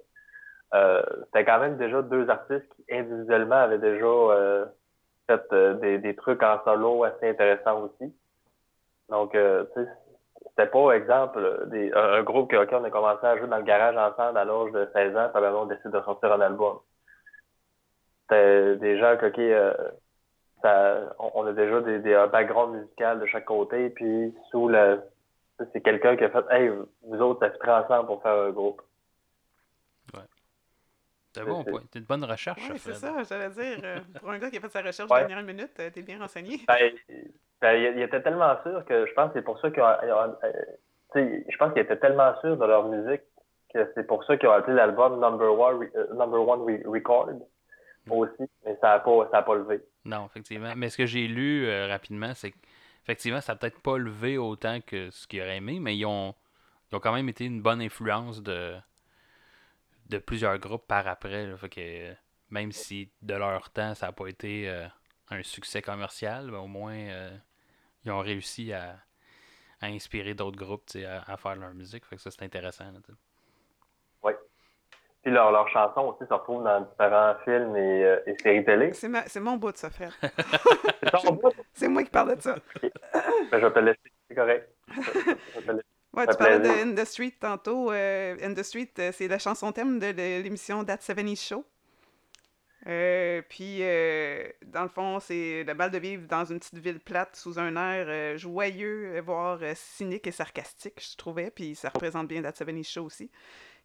euh, c'était quand même déjà deux artistes qui individuellement avaient déjà fait des, trucs en solo assez intéressants aussi. Donc, tu sais, c'était pas, exemple, un, groupe que, ok, on a commencé à jouer dans le garage ensemble à l'âge de 16 ans, puis on décide de sortir un album. C'était des gens que, ok, euh, ça, on, a déjà des, des, un background musical de chaque côté, puis sous le, c'est quelqu'un qui a fait, hey, vous autres, ça fait ensemble pour faire un groupe. C'est un bon c'est- point. C'est une bonne recherche, Ouais, c'est ça, j'allais dire. euh, pour un gars qui a fait sa recherche Ouais. dernière minute, euh, t'es bien renseigné. Ben, ben, il il était tellement sûr que je pense que c'est pour ça qu'ils euh, tu sais, je pense qu'ils étaient tellement sûrs de leur musique que c'est pour ça qu'ils ont appelé l'album Number One, Re- Number One Re- Record aussi, mais ça n'a pas, ça a pas levé. Non, effectivement. Mais ce que j'ai lu euh, rapidement, c'est qu'effectivement, ça n'a peut-être pas levé autant que ce qu'ils auraient aimé, mais ils ont, ont quand même été une bonne influence de, de plusieurs groupes par après. que même si de leur temps, ça n'a pas été euh, un succès commercial, ben, au moins euh, ils ont réussi à, inspirer d'autres groupes à, faire leur musique. Fait que ça, c'est intéressant. sais. Puis leurs leurs chansons aussi se retrouvent dans différents films et, euh, et séries télé. C'est ma- c'est mon bout de ça, Fred. C'est ton bout, C'est moi qui parle de ça. mais je vais te laisser, c'est correct. Je vais te laisser. Ouais, tu parlais de. In the Street tantôt. Euh, In the Street, euh, c'est la chanson thème de, l'émission That 70 Show. Euh, puis, euh, dans le fond, c'est le bal de vivre dans une petite ville plate sous un air euh, joyeux, voire euh, cynique et sarcastique, je trouvais. Puis, ça représente bien That 70 Show aussi.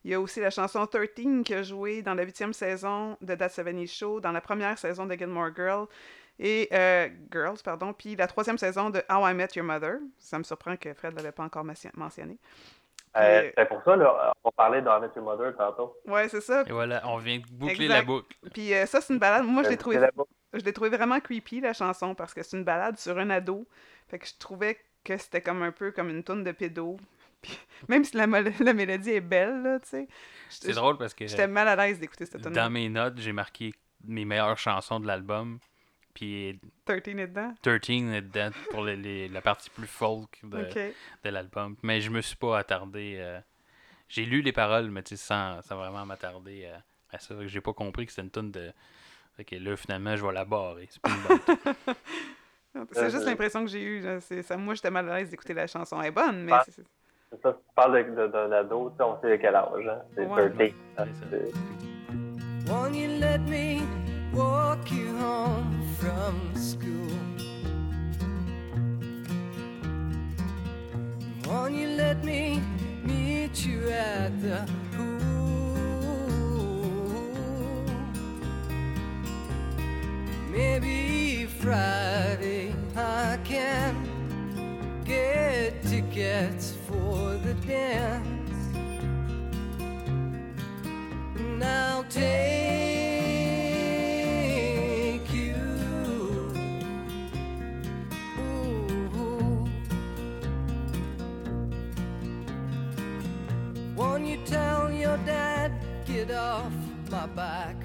Il y a aussi la chanson 13 qui a joué dans la huitième saison de That 70 Show, dans la première saison de Gilmore Girl et euh, Girls, pardon, puis la troisième saison de How I Met Your Mother. Ça me surprend que Fred ne l'avait pas encore mention- mentionné. Euh, c'est pour ça, là, on parlait Met Your Mother tantôt. ouais, c'est ça. Et voilà, on vient de boucler Exact. la boucle. Puis euh, ça, c'est une balade. Moi, je l'ai Euh, trouvé. Je l'ai trouvé vraiment creepy, la chanson, parce que c'est une balade sur un ado. Fait que je trouvais que c'était comme un peu comme une tourne de pédo. Puis, même si la, mélodie est belle, là, tu sais. C'est j'étais- drôle parce que J'étais mal à l'aise d'écouter cette tune dans mes notes, j'ai marqué mes meilleures chansons de l'album. Puis 13 est dedans? 13 est dedans pour les- les- la partie plus folk de, de l'album. Mais je me suis pas attardé. euh, J'ai lu les paroles, mais tu sais, sans, sans vraiment m'attarder euh, à ça. Fait que J'ai pas compris que c'était une tonne de. Fait que là, finalement, je vais la barrer. C'est pas une bonne. C'est juste Euh, l'impression que j'ai eue. Moi, j'étais mal à l'aise d'écouter la chanson. Elle est bonne, mais Ah. c'est- C'est ça, si tu parles de- de- d'un ado, tu sais, on sait quel âge, hein? C'est Ouais. 13. hein, C'est ça. c'est- Won't you let me walk you home from school? Won't you let me meet you at the pool? Maybe Friday I can get tickets for the dance. And I'll take you. Ooh. Won't you tell your dad, get off my back?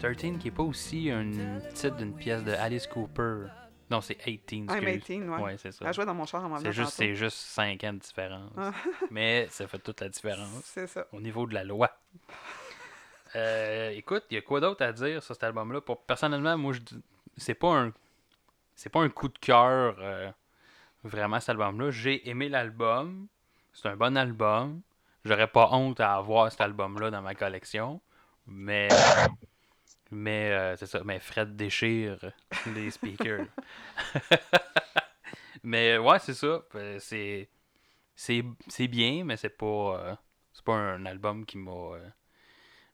13 qui est pas aussi un titre d'une pièce de Alice Cooper. Non, c'est 18. I'm excuse. 18, ouais. Ouais, c'est ça. Elle jouait dans mon char en m'en C'est juste, tantôt. c'est juste 5 ans de différence. Ah. Mais ça fait toute la différence C'est ça. au niveau de la loi. Euh, écoute, il y a quoi d'autre à dire sur cet album-là? Pour, personnellement, moi, je c'est pas un c'est pas un coup de cœur euh, vraiment cet album-là. J'ai aimé l'album. C'est un bon album. J'aurais pas honte à avoir cet album-là dans ma collection. Mais mais euh, c'est ça. Mais Fred déchire les speakers. mais ouais, c'est ça. Euh, C'est c'est c'est bien, mais c'est pas euh, c'est pas un album qui m'a euh,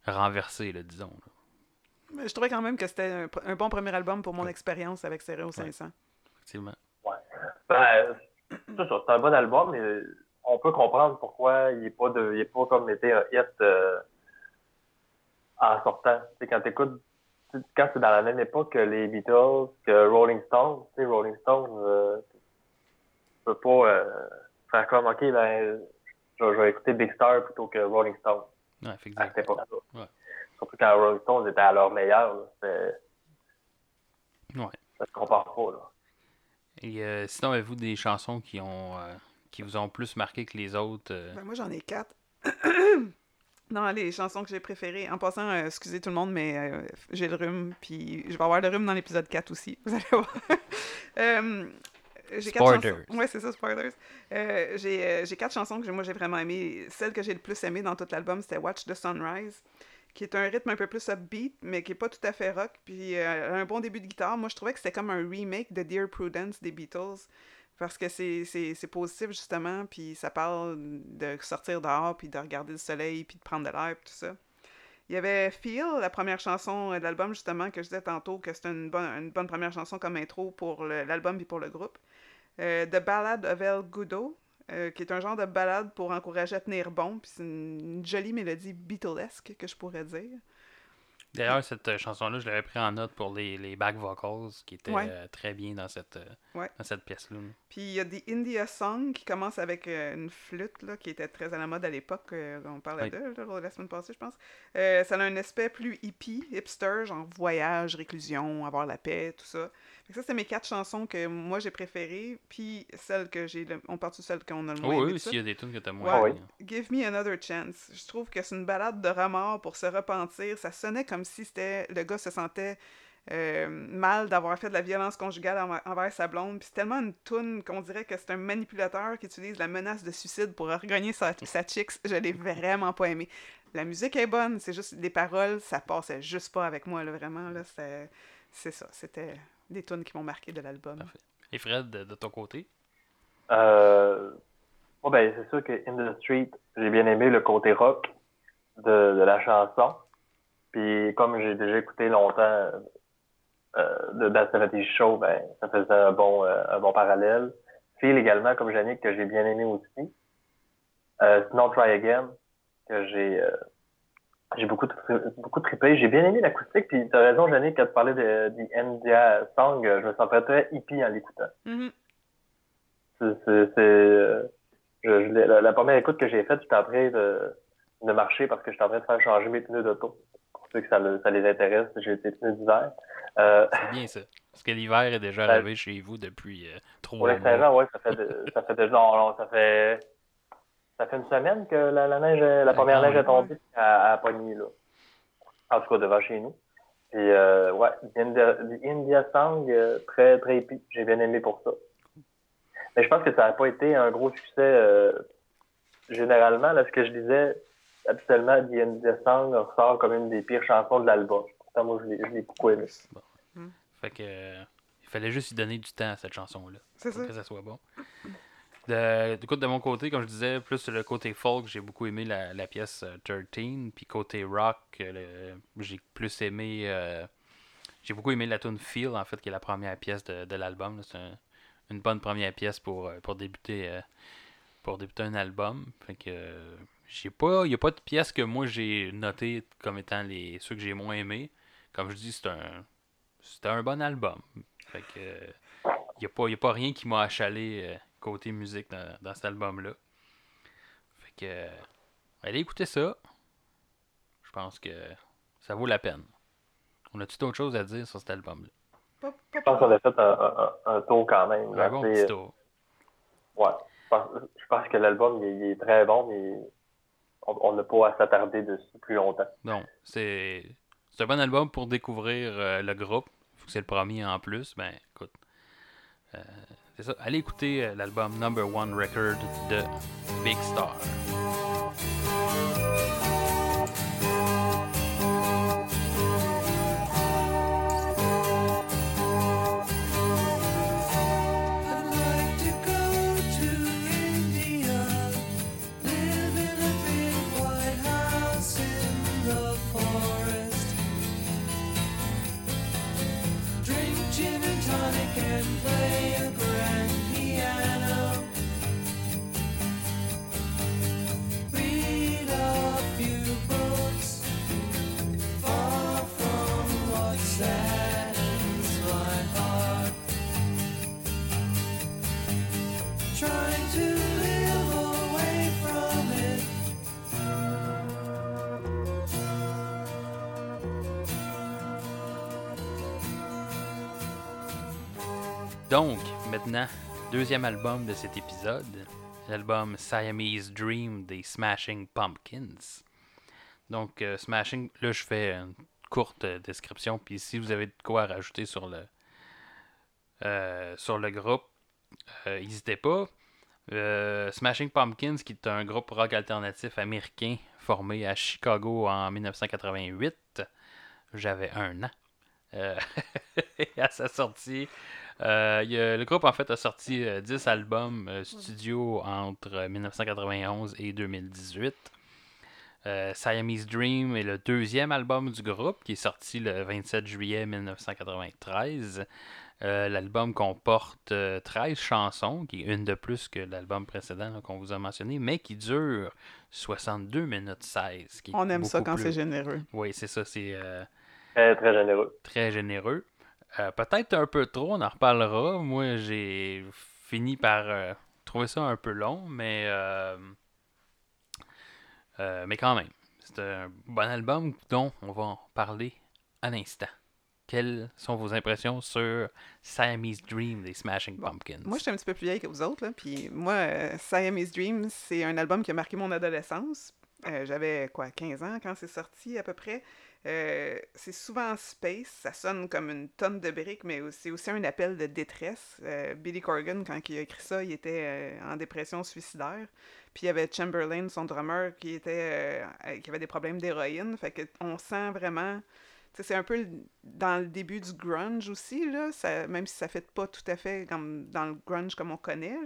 renversé, là, disons. là. Mais je trouvais quand même que c'était un, un bon premier album pour mon expérience avec Stereo 500. Effectivement. Ben, c'est ça, c'est un bon album, mais on peut comprendre pourquoi il n'est pas, de, il est pas comme été un hit euh, en sortant. Tu sais, quand t'écoutes, tu sais, quand c'est dans la même époque que les Beatles, que Rolling Stones, tu sais, Rolling Stones, euh, tu peux pas euh, faire comme, OK, ben, je, je vais écouter Big Star plutôt que Rolling Stones Ouais, à effectivement. époque-là. Ouais. Surtout quand Rolling Stones était à leur meilleur, là, c'est- Ouais. ça se compare pas, là. Et euh, sinon, avez-vous des chansons qui ont euh, qui vous ont plus marqué que les autres euh? Ben, moi, j'en ai quatre. Non, les chansons que j'ai préférées. En passant, euh, excusez tout le monde, mais euh, j'ai le rhume, puis je vais avoir le rhume dans l'épisode 4 aussi. Vous allez voir. Euh, j'ai quatre Spoilers. chansons. Ouais, c'est ça, spoilers. J'ai j'ai quatre chansons que moi j'ai vraiment aimées. Celle que j'ai le plus aimée dans tout l'album, c'était Watch the Sunrise, qui est un rythme un peu plus upbeat, mais qui est pas tout à fait rock. Puis un bon début de guitare. Moi, je trouvais que c'était comme un remake de Dear Prudence des Beatles. Parce que c'est- positif, justement, puis ça parle de sortir dehors, puis de regarder le soleil, puis de prendre de l'air, puis tout ça. Il y avait Feel, la première chanson de l'album, justement, que je disais tantôt que c'était une bonne, une bonne première chanson comme intro pour l'album puis pour le groupe. Euh, The Ballad of El Gudo, euh, qui est un genre de ballade pour encourager à tenir bon, puis c'est une jolie mélodie Beatlesque, que je pourrais dire. D'ailleurs, cette euh, chanson-là, je l'avais pris en note pour les, les back vocals qui étaient Ouais. euh, très bien dans cette, euh, Ouais. dans cette pièce-là. Puis il y a The India Song qui commence avec une flûte là, qui était très à la mode à l'époque. on parlait Oui. de la semaine passée, je pense. Ça a un aspect plus hippie, hipster, genre voyage, réclusion, avoir la paix, tout ça. Ça, c'est mes quatre chansons que moi j'ai préférées. Puis celle que j'ai. le- On part de celle qu'on a le moins Oh oui, s'il y a des tunes que t'as moins Ouais. aimées. Give Me Another Chance. Je trouve que c'est une balade de remords pour se repentir. Ça sonnait comme si c'était le gars se sentait euh, mal d'avoir fait de la violence conjugale envers, envers sa blonde. Puis c'est tellement une toune qu'on dirait que c'est un manipulateur qui utilise la menace de suicide pour regagner sa, sa chicks. Je l'ai vraiment pas aimé. La musique est bonne, c'est juste les paroles, ça passait juste pas avec moi, là, vraiment. Là, c'est ça. C'était des tunes qui m'ont marqué de l'album. Et Fred, de, de ton côté? Euh, bon, ben, c'est sûr que In the Street, j'ai bien aimé le côté rock de, de la chanson. Puis comme j'ai déjà écouté longtemps euh, de That 70 Show, ben, ça faisait un bon, euh, un bon parallèle. Feel également, comme Yannick, que j'ai bien aimé aussi. Euh, sinon, Try Again, que j'ai euh, j'ai beaucoup, beaucoup trippé. J'ai bien aimé l'acoustique. Puis t'as raison, Yannick, quand tu parlais de, de India Song, je me sentais très hippie en l'écoutant. Mhm. C'est, la, la première écoute que j'ai faite, j'étais en train de, de marcher parce que j'étais en train de faire changer mes pneus d'auto. Pour ceux que ça, le- ça les intéresse, j'ai des pneus d'hiver. Euh, C'est bien ça. Parce que l'hiver est déjà arrivé chez vous depuis euh, trois pour mois. l'extérieur, ouais, ça fait, de- ça fait déjà, non, non, ça fait, ça fait une semaine que la, la neige, la première neige est tombée à, à Pogny, là. En tout cas, devant chez nous. Puis, euh, ouais, The India, India Song, euh, très, très hippie. J'ai bien aimé pour ça. Mais je pense que ça n'a pas été un gros succès, euh, généralement. Là, ce que je disais, habituellement, The India Song ressort comme une des pires chansons de l'album. Pourtant, moi, je l'ai, je l'ai beaucoup aimé. Fait que euh, il fallait juste y donner du temps à cette chanson-là. C'est pour ça. que ça soit bon. De, coup, de mon côté, comme je disais, plus le côté folk, j'ai beaucoup aimé la, pièce euh, 13. Puis côté rock, euh, j'ai plus aimé. euh, j'ai beaucoup aimé la tune Feel, en fait, qui est la première pièce de, de l'album. C'est un- une bonne première pièce pour, euh, pour débuter euh, pour débuter un album. Fait que euh, j'ai pas. Il n'y a pas de pièce que moi j'ai noté comme étant les ceux que j'ai moins aimés. Comme je dis, c'est un. C'était un bon album. Fait que. Il n'y a, a pas rien qui m'a achalé euh, côté musique dans, dans cet album-là. Fait que. euh, allez écouter ça. Je pense que ça vaut la peine. On a-tu d'autres choses à dire sur cet album-là? Je pense qu'on a fait un, un, un- un tour quand même. Un bon petit tour. Ouais. Je pense, je pense que l'album, il, est- il est très bon, mais on n'a pas à s'attarder dessus plus longtemps. Non, c'est c'est un bon album pour découvrir euh, le groupe. Faut que c'est le premier en plus. Ben, écoute. euh, c'est ça. Allez écouter euh, l'album Number One Record de Big Star. Deuxième album de cet épisode, l'album Siamese Dream des Smashing Pumpkins. Donc, euh, Smashing, là, je fais une courte euh, description, puis si vous avez de quoi rajouter sur le, euh, sur le groupe, n'hésitez pas. Smashing Pumpkins, qui est un groupe rock alternatif américain formé à Chicago en 1988. J'avais un an. À sa sortie, euh, il y a- le groupe en fait a sorti euh, 10 albums euh, studio entre euh, 1991 et 2018. Euh, Siamese Dream est le deuxième album du groupe qui est sorti le 27 juillet 1993. Euh, L'album comporte euh, 13 chansons, qui est une de plus que l'album précédent là, qu'on vous a mentionné, mais qui dure 62 minutes 16. qui est On aime ça quand plus- c'est généreux. Oui, c'est ça, c'est euh, Très, très généreux. très généreux. Euh, Peut-être un peu trop, on en reparlera. Moi, j'ai fini par euh, trouver ça un peu long, mais, euh, mais quand même. C'est un bon album dont on va en parler à l'instant. Quelles sont vos impressions sur Siamese Dream des Smashing Bon, Pumpkins? Moi, je suis un petit peu plus vieille que vous autres, là, puis moi, Siamese Dream, c'est un album qui a marqué mon adolescence. J'avais quoi, 15 ans quand c'est sorti à peu près. Euh, c'est souvent space, ça sonne comme une tonne de briques, mais c'est aussi un appel de détresse. Euh, Billy Corgan, quand il a écrit ça, il était euh, en dépression suicidaire. Puis il y avait Chamberlain, son drummer, qui était qui avait des problèmes d'héroïne. Fait que on sent vraiment. C'est un peu dans le début du grunge aussi, là, même si ça fait pas tout à fait comme dans le grunge comme on connaît.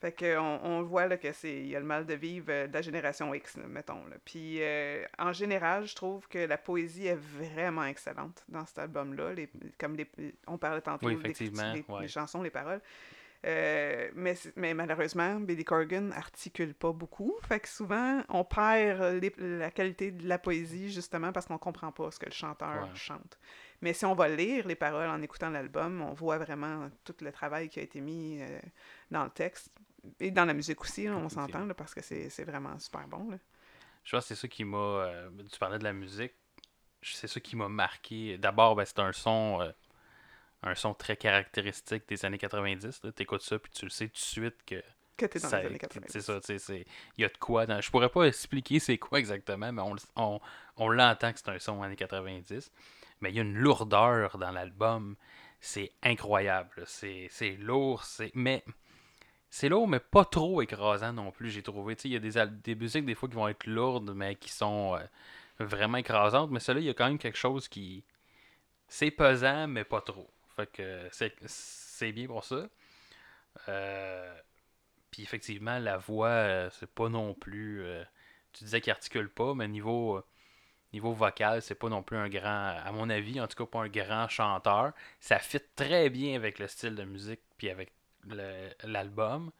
Fait que on, voit là, que c'est il y a le mal de vivre euh, de la génération X, là, mettons. Là. Puis euh, en général, je trouve que la poésie est vraiment excellente dans cet album-là. Les, comme les, on parlait tantôt Oui, des- effectivement, les, ouais. les chansons, les paroles. Euh, mais, mais malheureusement, Billy Corgan articule pas beaucoup. Fait que souvent, on perd les- la qualité de la poésie justement parce qu'on comprend pas ce que le chanteur Ouais. chante. Mais si on va lire les paroles en écoutant l'album, on voit vraiment tout le travail qui a été mis euh, dans le texte. Et dans la musique aussi, là, on s'entend, parce que c'est c'est vraiment super bon. Là. Je pense que c'est ça qui m'a. euh, tu parlais de la musique. C'est ça qui m'a marqué. D'abord, ben, c'est un son. euh, un son très caractéristique des années 90. Tu écoutes ça, puis tu le sais tout de suite que. Que t'es dans ça- les années C'est 90. ça, tu sais, c'est- il y a de quoi dans... Je pourrais pas expliquer c'est quoi exactement, mais on, on, on l'entend que c'est un son années 90. Mais il y a une lourdeur dans l'album. C'est incroyable. C'est c'est lourd, c'est... Mais c'est lourd, mais pas trop écrasant non plus, j'ai trouvé. Il y a des, des musiques des fois qui vont être lourdes, mais qui sont euh, vraiment écrasantes. Mais celle-là, il y a quand même quelque chose qui... C'est pesant, mais pas trop. Fait que c'est bien pour ça. Euh, puis effectivement, la voix, euh, c'est pas non plus. tu disais qu'il articule pas, mais niveau, niveau vocal, c'est pas non plus un grand. À mon avis, en tout cas, pas un grand chanteur. Ça fit très bien avec le style de musique, puis avec l'album.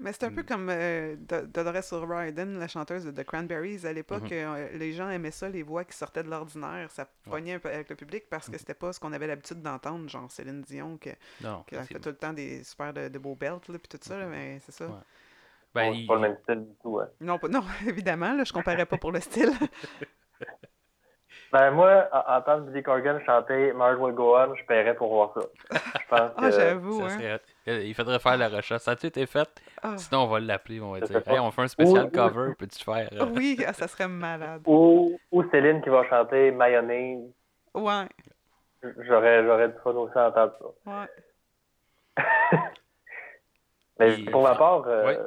Mais c'est un peu Mm. comme euh, Do- Dolores O'Riordan, la chanteuse de The Cranberries. À l'époque, Mhm. euh, les gens aimaient ça, les voix qui sortaient de l'ordinaire. Ça pognait un peu avec le public parce Mm. que c'était pas ce qu'on avait l'habitude d'entendre, genre Céline Dion, qui a fait tout le temps des super de, de beaux belts, là, puis tout ça, là, mais c'est ça. Ouais. Ben, c'est il- pas le même style du tout. hein. Non, pas- non, évidemment, là, je comparais pas pour le style. Ben, moi, en- entendre Billy Corgan chanter Mars Will Go On, je paierais pour voir ça. Je pense Ah, que. j'avoue, ça hein. Il faudrait faire la recherche. Ça a-tu été fait? Ah, Sinon, on va l'appeler, on va dire. Hey, on fait un spécial Ou- ou- cover, peux-tu faire? euh, oui, ah, ça serait malade. Ou, ou Céline qui va chanter Mayonnaise. Ouais, J'aurais, j'aurais du fun aussi à entendre ça. ouais. Mais Et- pour ma part, euh, Ouais.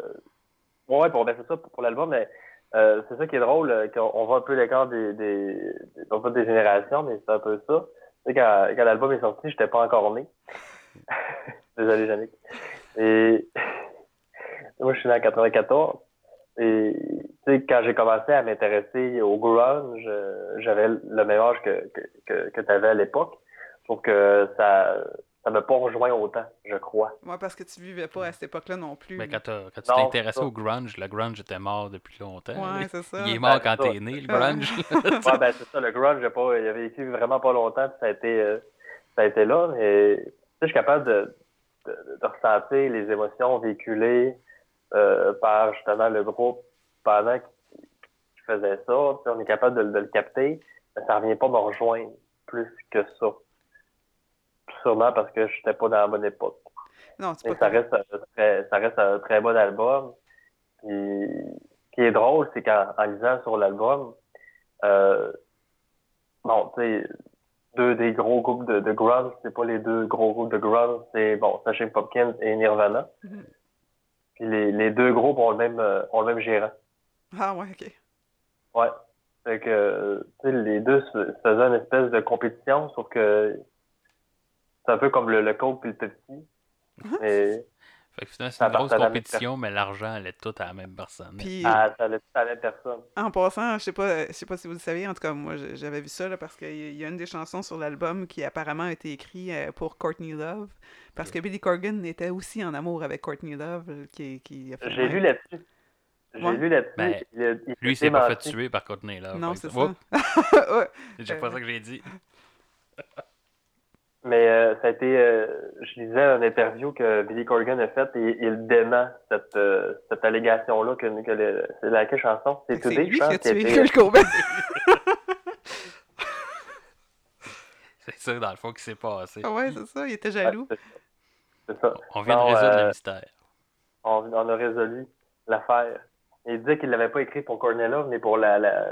ouais, pour, ben, c'est ça pour, pour l'album, mais euh, c'est ça qui est drôle, euh, qu'on on voit un peu l'écart des, des, non des générations, mais c'est un peu ça. Tu sais, quand, quand l'album est sorti, j'étais pas encore né. Désolé, Yannick. Et moi, je suis né en 94. Et tu sais, quand j'ai commencé à m'intéresser au grunge, euh, j'avais le même âge que, que, que, que tu avais à l'époque. Pour que ça ça m'a pas rejoint autant, je crois. Moi, parce que tu vivais pas à cette époque-là non plus. Là. quand, tu ça. au grunge, le grunge était mort depuis longtemps. Ouais, c'est ça. Il est mort Ben, quand t'es né, le grunge. Ouais, ben c'est ça, le grunge, pas, il a vécu vraiment pas longtemps, puis ça a été, euh, ça a été là, mais tu sais, je suis capable de, de, de ressentir les émotions véhiculées euh, par justement le groupe pendant qu'il faisait ça. Tu sais, on est capable de, de le capter, mais ça revient pas me rejoindre plus que ça. Sûrement parce que je n'étais pas dans la bonne époque. Non, c'est Mais pas ça reste, un très, ça reste un très bon album. Puis, ce qui est drôle, c'est qu'en en lisant sur l'album, euh, bon, tu sais, deux des gros groupes de, de grunge, c'est pas les deux gros groupes de grunge, c'est bon, Smashing Pumpkins et Nirvana. Mhm. Puis les, les deux groupes ont le même, ont le même gérant. Ah ouais, ok. Ouais. Fait que, tu sais, les deux se faisaient une espèce de compétition, sauf que c'est un peu comme le, le Coke puis le Pepsi. Mais Fait que finalement, c'est une grosse compétition, mais l'argent allait tout à la même personne. Puis, ah, ça allait à la personne. en passant, je sais pas, je sais pas si vous le saviez, en tout cas, moi, j'avais vu ça, là, parce qu'il y a une des chansons sur l'album qui apparemment a été écrite euh, pour Courtney Love, parce que Billy Corgan était aussi en amour avec Courtney Love, euh, qui, qui a fait... J'ai lu là-dessus. J'ai Ouais. lu là-dessus. Ben, il, il Lui, il s'est s'est pas fait tuer par Courtney là. Non, c'est ça. J'ai pas ça que j'ai dit. Mais euh, ça a été, euh, je lisais une interview que Billy Corgan a faite et il dément cette, euh, cette allégation-là que, que le- c'est laquelle chanson? C'est que C'est Today, lui je qui a qui a tué été- Kurt Cobain. C'est ça, dans le fond, qui s'est passé. Ah ouais, c'est ça, il était jaloux. c'est ça. C'est ça. On vient Non, de résoudre euh, le mystère. On, on a résolu l'affaire. il disait qu'il l'avait pas écrit pour Courtney Love, mais pour la, la,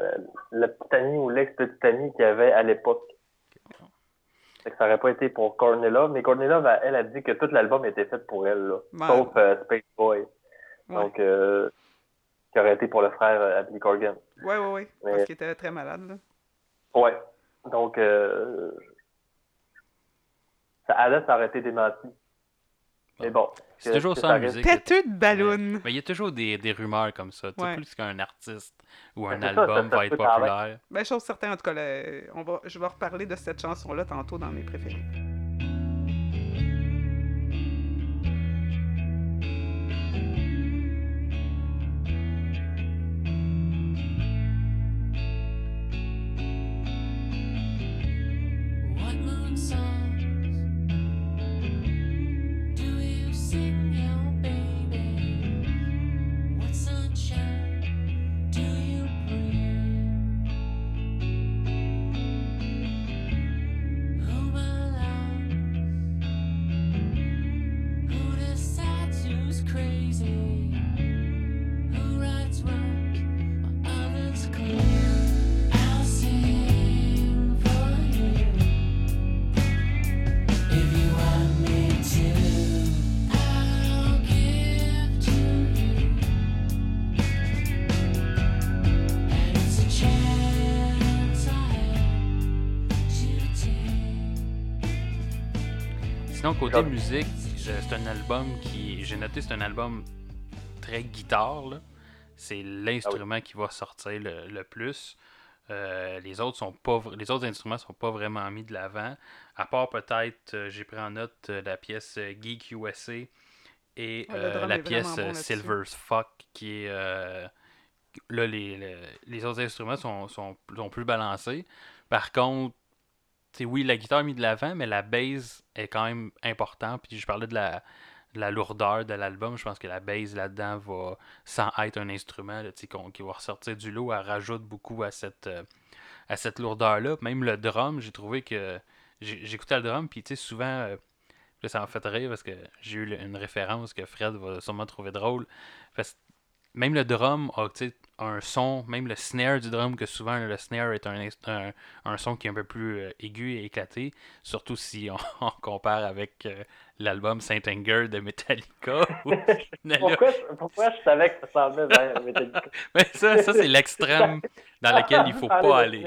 la petite amie ou l'ex-petite amie qu'il avait à l'époque. Que ça aurait pas été pour Courtney Love, mais Courtney Love, elle, elle a dit que tout l'album était fait pour elle, là. Ouais. Sauf euh, Space Boy. Ouais. Donc, euh, qui aurait été pour le frère euh, à Billy Corgan. Ouais, ouais, ouais. Mais- Parce qu'il était très malade, là. Ouais. Donc, euh, ça, à là, ça aurait été démenti. Mais bon. C'est toujours ça en musique. Têteux de ballon. Mais il y a toujours des, des rumeurs comme ça. Tu sais, plus qu'un artiste ou un Ben, ça, album ça- va être populaire. Ben, chose certaine, en tout cas, là, on va, je vais reparler de cette chanson-là tantôt dans mes préférés. Côté Comme- musique, c'est un album qui. J'ai noté, c'est un album très guitare. là. C'est l'instrument qui va sortir le, le plus. Euh, les autres sont pas les autres instruments sont pas vraiment mis de l'avant à part peut-être euh, j'ai pris en note euh, la pièce Geek USA et Ouais, euh, drum la pièce bon. Silver's Fuck qui est euh, là les, les, les autres instruments sont, sont, sont plus balancés par contre c'est oui la guitare est mise de l'avant mais la bass est quand même important. Puis je parlais de la de la lourdeur de l'album. Je pense que la bass là-dedans va sans être un instrument qui va ressortir du lot elle rajoute beaucoup à cette euh, à cette lourdeur là même le drum j'ai trouvé que j'écoutais le drum puis tu sais souvent euh, ça m'a fait rire parce que j'ai eu une référence que Fred va sûrement trouver drôle même le drum a un son, même le snare du drum, que souvent le snare est un, un, un son qui est un peu plus euh, aigu et éclaté, surtout si on, on compare avec euh, l'album Saint Anger de Metallica. Pourquoi, pourquoi je savais que ça s'en venait vers Metallica? Mais ça, ça c'est l'extrême dans lequel il faut pas aller.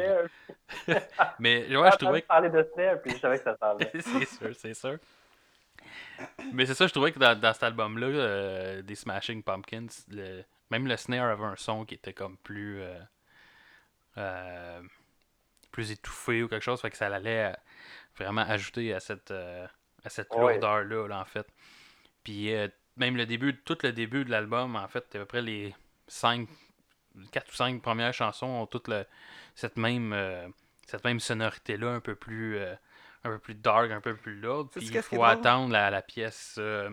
Mais ouais, je trouvais que parler de snare, puis je savais que ça s'en venait. c'est sûr, c'est sûr. Mais c'est ça, je trouvais que dans, dans cet album-là, euh, des Smashing Pumpkins, le- même le snare avait un son qui était comme plus. euh, euh, plus étouffé ou quelque chose, fait que ça allait euh, vraiment ajouter à cette, euh, à cette Ouais. lourdeur-là, là, en fait. Puis euh, même le début, tout le début de l'album, en fait, à peu près les 5, 4 ou 5 premières chansons ont toutes le, cette même. euh, cette même sonorité-là, un peu plus euh, un peu plus dark, un peu plus lourde. Puis il faut attendre la, la pièce. euh,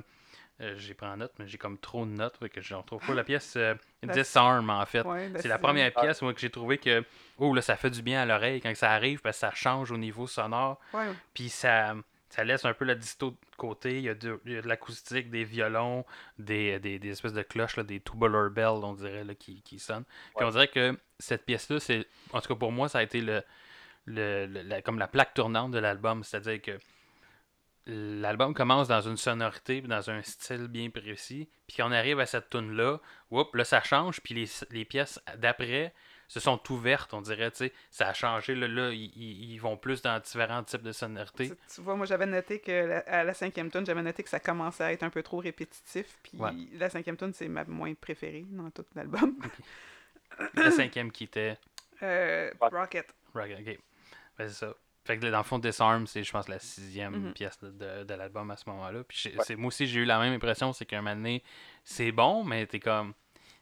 euh, j'ai pris en note, mais j'ai comme trop de notes, fait que je retrouve pas. La pièce euh, La- Disarm en fait. Ouais, C'est la première pièce moi, que j'ai trouvé que oh là ça fait du bien à l'oreille quand ça arrive parce que ça change au niveau sonore. Ouais, puis ça ça laisse un peu la disto de côté. Il y a de, l'acoustique des violons des, des, des espèces de cloches là, des tubular bells on dirait là, qui, qui sonnent. Puis on dirait que cette pièce là c'est en tout cas pour moi ça a été le, le, le- la- comme la plaque tournante de l'album. C'est à dire que l'album commence dans une sonorité dans un style bien précis puis quand on arrive à cette tune là là ça change puis les, les pièces d'après se sont ouvertes on dirait tu sais ça a changé là, là ils, vont plus dans différents types de sonorités Tu, tu vois, moi, j'avais noté que la- à la cinquième tune, j'avais noté que ça commençait à être un peu trop répétitif. Puis Ouais. la cinquième tune, c'est ma moins préférée dans tout l'album. le cinquième qui était Euh, Rock. Rocket. Rock, ok. Ben, c'est ça. Fait que dans le fond, Disarm, c'est, je pense, la sixième Mhm. pièce de, de- de l'album à ce moment-là. Puis Ouais. moi aussi, j'ai eu la même impression, c'est qu'un moment donné, c'est bon, mais t'es comme.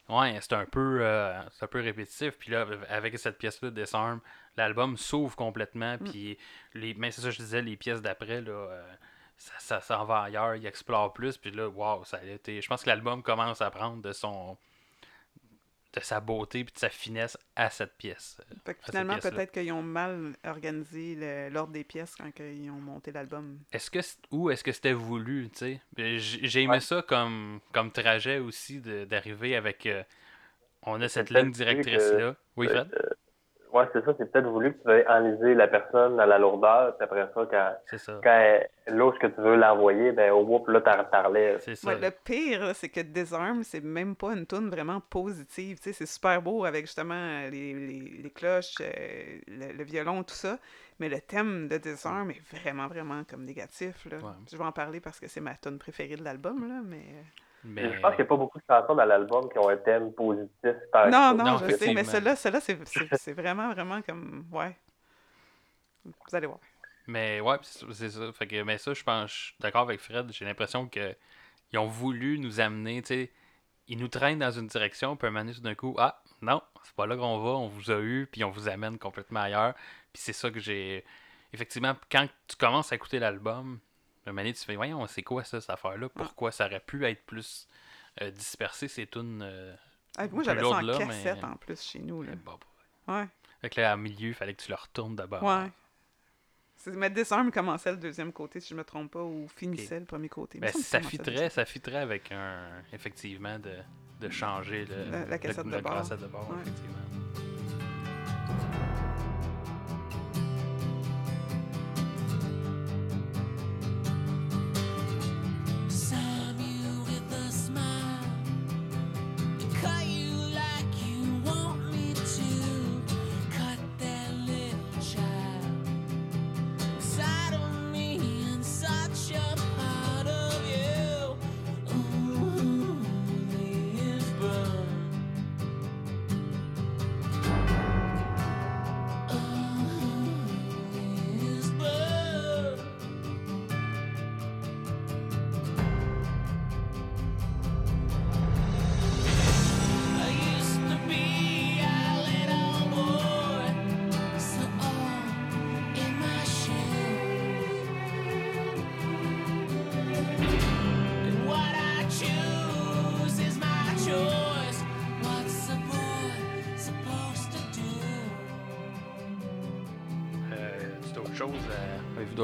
Ouais, c'est un peu euh, c'est un peu répétitif. Puis là, avec cette pièce-là, Disarm, l'album s'ouvre complètement. Mm. Puis les, mais c'est ça que je disais, les pièces d'après, là. euh, ça, ça s'en va ailleurs, il explore plus, puis là, waouh, ça a été. Je pense que l'album commence à prendre de son. De sa beauté puis de sa finesse à cette pièce. Fait que finalement, peut-être qu'ils ont mal organisé l'ordre des pièces quand ils ont monté l'album. Est-ce que c'est- ou est-ce que c'était voulu, tu sais? Puis J'ai aimé Ouais. ça comme, comme trajet aussi de- d'arriver avec euh, On a cette C'est peut-être ligne directrice-là. Oui, Euh, Fred? euh, ouais, c'est ça. C'est peut-être voulu que tu veuilles enliser la personne à la lourdeur, puis après ça, quand, ça. quand l'autre que tu veux l'envoyer, ben, au whoop, là, t'en parlais. C'est ça. Ouais, le pire, c'est que Disarm, c'est même pas une tune vraiment positive. Tu sais, c'est super beau avec justement euh, les, les, les cloches, euh, le, le violon, tout ça. Mais le thème de Disarm est vraiment, vraiment comme négatif. Là. Ouais. Je vais en parler parce que c'est ma tune préférée de l'album. là, Mais... Mais- Je pense qu'il n'y a pas beaucoup de chansons dans l'album qui ont un thème positif. par Non, non, non, je sais, mais celle-là, celle-là c'est, c'est, c'est vraiment, vraiment comme. Ouais. Vous allez voir. Mais ouais, c'est ça. Fait que, mais ça, je pense, je suis d'accord avec Fred. J'ai l'impression que ils ont voulu nous amener, tu sais, ils nous traînent dans une direction, puis un tout d'un coup, ah, non, c'est pas là qu'on va, on vous a eu, puis on vous amène complètement ailleurs. Puis c'est ça que j'ai. Effectivement, quand tu commences à écouter l'album, un moment donné, tu fais, voyons, c'est quoi ça, cette affaire-là? Pourquoi ça aurait pu être plus euh, dispersé, ces tunes? euh, Ah, moi, j'avais ça en là, cassette mais- en plus chez nous. Là. bon, bon. Ouais. Fait que là, à milieu, il fallait que tu le retournes d'abord. Ouais. C'est, mais Disarm commençait le deuxième côté, si je me trompe pas, ou finissait le premier côté. Ben, ça fitterait, ça fitterait avec un effectivement de, de changer le, La- la cassette le, de le bord. cassette de bord, Ouais. effectivement.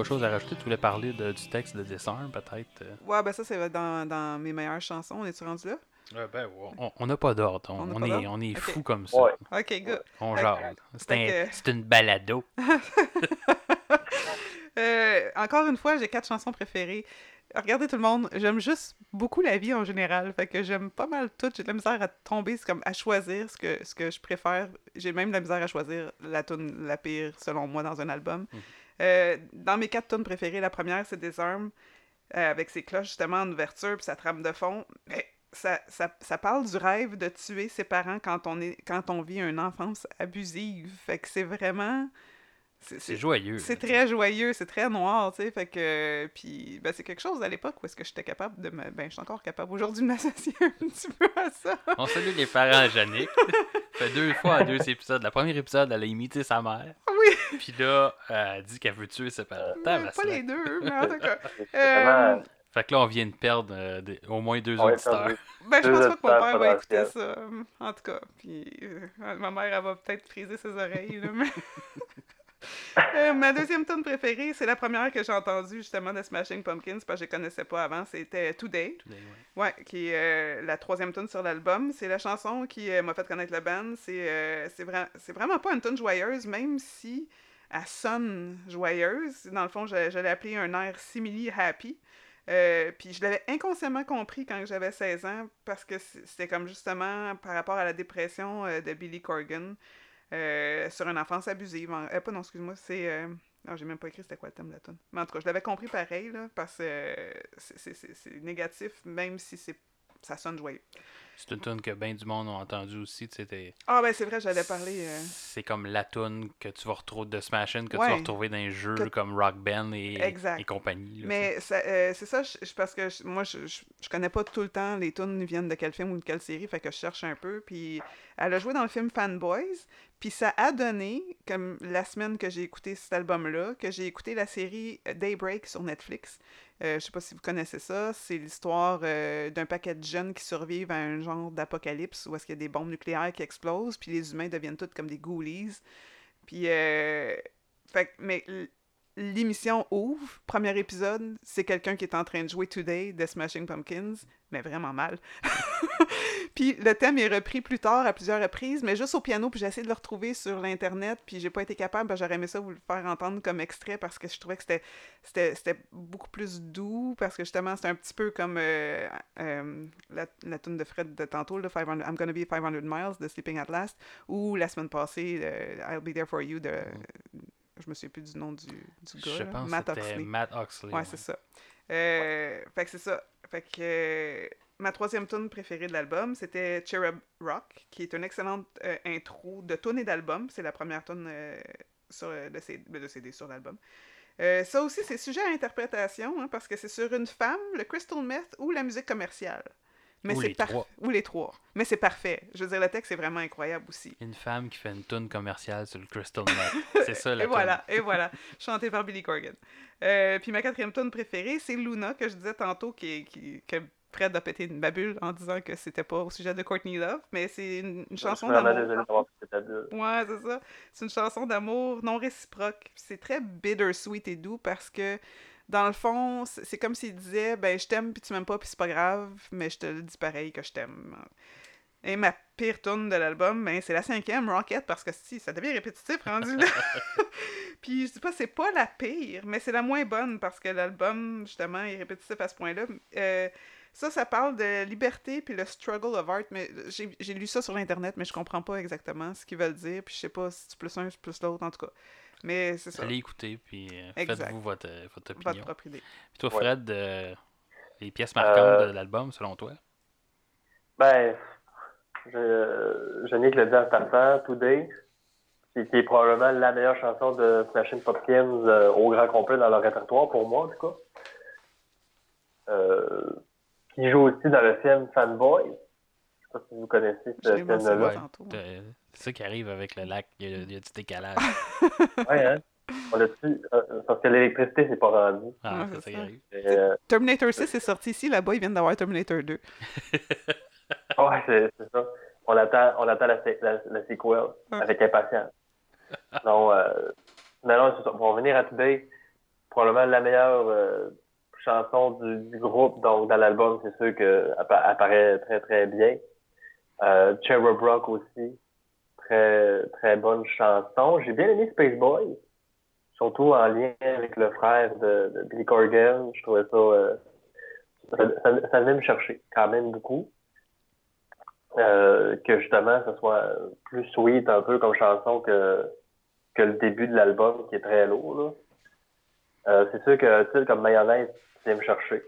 Choses à rajouter? Tu voulais parler de- du texte de Disarm, peut-être? euh? Ouais, ben ça, c'est dans, dans mes meilleures chansons. On est-tu rendu là? ben, ouais. On- On n'a pas d'ordre. On, est, on est fou comme ça. Ouais. Ok, good. On Fait- jase. C'est un- une balado. Euh, encore une fois, j'ai quatre chansons préférées. Regardez tout le monde, j'aime juste beaucoup la vie en général. Fait que j'aime pas mal tout. J'ai de la misère à tomber, c'est comme à choisir ce que, ce que je préfère. J'ai même de la misère à choisir la tune la pire, selon moi, dans un album. Euh, dans mes quatre tunes préférées, la première, c'est Disarm, euh, avec ses cloches justement en ouverture, puis sa trame de fond. Mais ça, ça, ça parle du rêve de tuer ses parents quand on, est, quand on vit une enfance abusive. Fait que c'est vraiment... C'est joyeux. C'est très joyeux, c'est très noir, tu sais, fait que... Puis, ben, c'est quelque chose à l'époque où est-ce que j'étais capable de me... Ben, je suis encore capable aujourd'hui de m'associer un petit peu à ça. On salue les parents à Yannick. fait deux fois en deux épisodes. Le premier épisode, elle a imité sa mère. Oui, Puis là, elle dit qu'elle veut tuer ses parents. mais Tabarnak. pas les deux, mais en tout cas... Euh, Fait que là, on vient de perdre euh, des- au moins deux auditeurs. Ben, je pense pas que mon père va écouter ça. En tout cas, puis euh, ma mère, elle va peut-être friser ses oreilles, là, mais... Euh, ma deuxième tune préférée, c'est la première que j'ai entendue justement de Smashing Pumpkins, parce que je ne connaissais pas avant, c'était Today. Ouais. Ouais, qui est euh, la troisième tune sur l'album. C'est la chanson qui euh, m'a fait connaître le band. C'est c'est vra- c'est vraiment pas une tune joyeuse, même si elle sonne joyeuse. Dans le fond, je, je l'ai appelée un air simili happy. Euh, puis je l'avais inconsciemment compris quand j'avais 16 ans parce que c'était comme justement par rapport à la dépression euh, de Billy Corgan euh, sur une enfance abusive. En- euh, pas non, excuse-moi, c'est... euh, non, j'ai même pas écrit c'était quoi le thème de la tune. Mais en tout cas, je l'avais compris pareil, là, parce que c'est- négatif, même si c'est ça sonne joyeux. C'est une tune que bien du monde ont entendu aussi. tu sais, t'es- Ah ben c'est vrai, j'allais parler... euh, C'est comme la tune que tu vas retrouver de Smashing, que Ouais. tu vas retrouver dans les jeux Que- comme Rock Band et, Exact. et compagnie. là, Mais ça, euh, c'est ça, je- parce que je- moi, je, je, je connais pas tout le temps les tunes viennent de quel film ou de quelle série, fait que je cherche un peu. Puis elle a joué dans le film Fanboys, puis ça a donné, comme la semaine que j'ai écouté cet album-là, que j'ai écouté la série Daybreak sur Netflix. Euh, je sais pas si vous connaissez ça, c'est l'histoire euh, d'un paquet de jeunes qui survivent à un genre d'apocalypse où est-ce qu'il y a des bombes nucléaires qui explosent, puis les humains deviennent tous comme des ghoulies. Puis, euh, fait mais l'émission ouvre, premier épisode, c'est quelqu'un qui est en train de jouer Today de Smashing Pumpkins, mais vraiment mal. puis le thème est repris plus tard à plusieurs reprises, mais juste au piano, puis j'ai essayé de le retrouver sur l'internet, puis j'ai pas été capable, j'aurais aimé ça vous le faire entendre comme extrait parce que je trouvais que c'était c'était c'était beaucoup plus doux parce que justement c'est un petit peu comme euh, euh, la, la de Fred de tantôt, le 500 I'm Gonna Be 500 Miles de Sleeping at Last, ou la semaine passée, I'll Be There For You de je me souviens plus du nom du, du gars, Je là, pense Matt que c'était Oxley. Matt Oxley. Ouais, c'est ça. Euh, fait que c'est ça. Fait que euh, ma troisième tune préférée de l'album, c'était Cherub Rock, qui est une excellente euh, intro de tune et d'album. C'est la première tune sur le CD, de CD sur l'album. Ça aussi, c'est sujet à interprétation, hein, parce que c'est sur une femme, le crystal meth ou la musique commerciale. Mais Ou c'est les par- trois. Ou les trois. Mais c'est parfait. Je veux dire, le texte est vraiment incroyable aussi. Une femme qui fait une tune commerciale sur le Crystal Meth. C'est ça la Et voilà, et voilà. Chanté par Billy Corgan. Euh, puis ma quatrième tune préférée, c'est Luna, que je disais tantôt, qui, qui, que Fred a pété une babule en disant que c'était pas au sujet de Courtney Love, mais c'est une, une chanson d'amour. Ouais, c'est ça. C'est une chanson d'amour non réciproque. C'est très bittersweet et doux parce que, dans le fond, c'est comme s'il disait Ben, je t'aime, puis tu m'aimes pas, puis c'est pas grave, mais je te le dis pareil que je t'aime. Et ma pire tune de l'album, ben, c'est la cinquième, Rocket, parce que si, ça devient répétitif rendu là. puis je dis pas, c'est pas la pire, mais c'est la moins bonne parce que l'album, justement, est répétitif à ce point-là. Euh, ça, ça parle de liberté puis le struggle of art, mais j'ai lu ça sur l'internet, mais je comprends pas exactement ce qu'ils veulent dire, puis je sais pas si c'est plus un, plus l'autre, en tout cas. Mais c'est ça, Allez écouter, puis euh, faites-vous votre, votre votre opinion. propre idée. Puis toi, Ouais. Fred, euh, les pièces marquantes Euh, de l'album, selon toi? Ben, je, je n'ai que le dire en startant, Today, qui, qui est probablement la meilleure chanson de Smashing Pumpkins euh, au grand complet dans leur répertoire, pour moi, en tout cas. Euh, qui joue aussi dans le film Fanboy. Je sais pas si vous connaissez ce film-là. Ouais. Euh, C'est ça qui arrive avec le lac, il y a, il y a du décalage. Ouais, hein? On l'a-tu? euh, parce que l'électricité, c'est pas rendu. Ah, Ouais, c'est c'est ça qui arrive. Euh, Terminator 6 est sorti ici, là-bas, ils viennent d'avoir Terminator 2. Ouais, c'est ça. On attend, on attend la, la, la sequel Ouais. avec impatience. Non, euh, mais non, c'est ça. Pour revenir à Today, probablement la meilleure euh, chanson du, du groupe, donc dans l'album, c'est sûr qu'elle apparaît très très bien. Euh, Cherub Rock aussi, très très bonne chanson. J'ai bien aimé Space Boy, surtout en lien avec le frère de, Billy Corgan. Je trouvais ça, euh, ça, ça, ça venait me chercher quand même beaucoup. Euh, que justement, ce soit plus sweet un peu comme chanson que, que le début de l'album qui est très lourd. Euh, c'est sûr que tu comme mayonnaise, vient me chercher.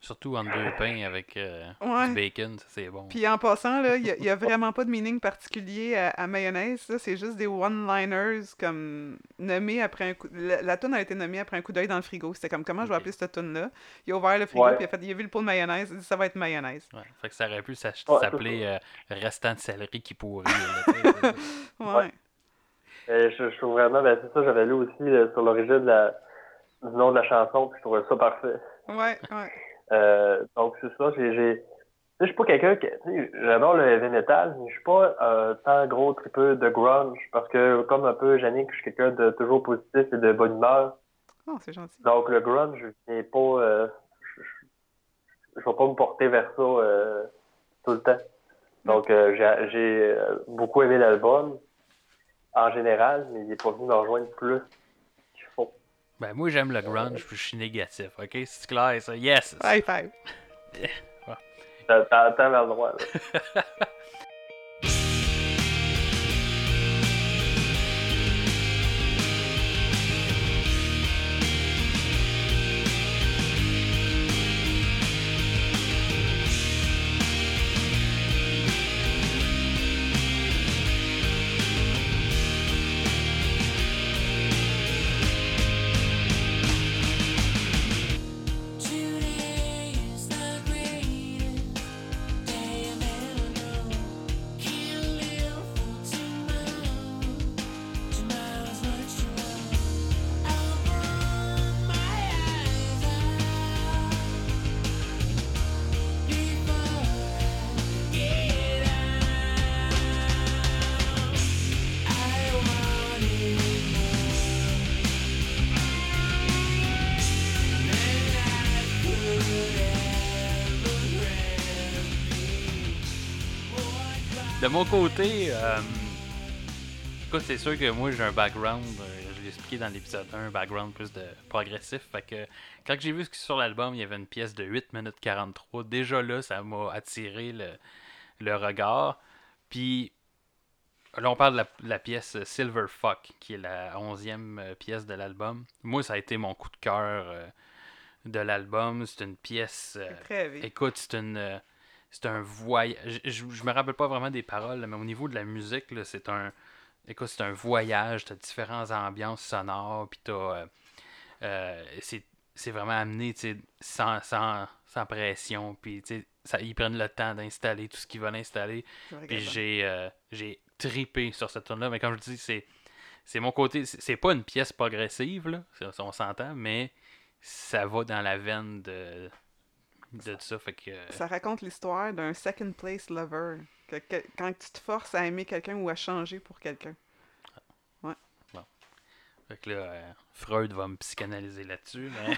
Surtout en deux pains avec euh, Ouais. du bacon, ça c'est bon. Puis en passant, là, il y a- vraiment pas de meaning particulier à, à mayonnaise. là. C'est juste des one-liners comme nommés après un coup. La, la toune a été nommée après un coup d'œil dans le frigo. C'était comme comment je vais appeler cette toune-là? Il a ouvert le frigo, Ouais. puis il a, fait, il a vu le pot de mayonnaise. Il a dit ça va être mayonnaise. Ouais, fait que ça aurait pu s'appeler euh, restant de céleri qui pourrit. là. Ouais. Ouais. Et je, je trouve vraiment, ben c'est ça, j'avais lu aussi là, sur l'origine de la- du nom de la chanson, puis je trouvais ça parfait. Ouais, ouais. Euh, donc c'est ça, j'ai, je suis pas quelqu'un qui, j'adore le heavy metal, mais je suis pas euh, tant gros tripeux de grunge, parce que comme un peu Jannick, je suis quelqu'un de toujours positif et de bonne humeur. Oh, c'est gentil. Donc le grunge, je viens pas, euh, je, je vais pas me porter vers ça euh, tout le temps. Donc euh, j'ai, j'ai beaucoup aimé l'album en général, mais il est pas venu me rejoindre plus. Ben, moi j'aime le grunge, puis je suis négatif, ok? C'est clair ça? Yes! High five. T'as, le droit. là. mon côté, euh, écoute, c'est sûr que moi j'ai un background, euh, je l'ai expliqué dans l'épisode 1, un background plus de progressif. Fait que quand j'ai vu que sur l'album il y avait une pièce de 8 minutes 43, déjà là ça m'a attiré le, le regard. Puis là on parle de la, de la pièce Silver Fuck, qui est la 11e euh, pièce de l'album. Moi ça a été mon coup de cœur euh, de l'album. C'est une pièce. euh. Écoute, c'est une. C'est un voyage. Je, je me rappelle pas vraiment des paroles, mais au niveau de la musique, là, c'est un. Écoute, c'est un voyage. T'as différentes ambiances sonores, puis t'as. euh, euh, c'est, c'est vraiment amené, tu sais, sans, sans, sans pression, puis tu sais, ça- ils prennent le temps d'installer tout ce qu'ils veulent installer. Puis j'ai, euh, j'ai tripé sur cette tune là mais comme je dis, c'est, c'est mon côté. C'est, pas une pièce progressive, là, on s'entend, mais ça va dans la veine de, de ça. Fait que. Ça raconte l'histoire d'un second place lover. Que, que- quand tu te forces à aimer quelqu'un ou à changer pour quelqu'un. Fait que là, euh, Freud va me psychanalyser là-dessus. Mais,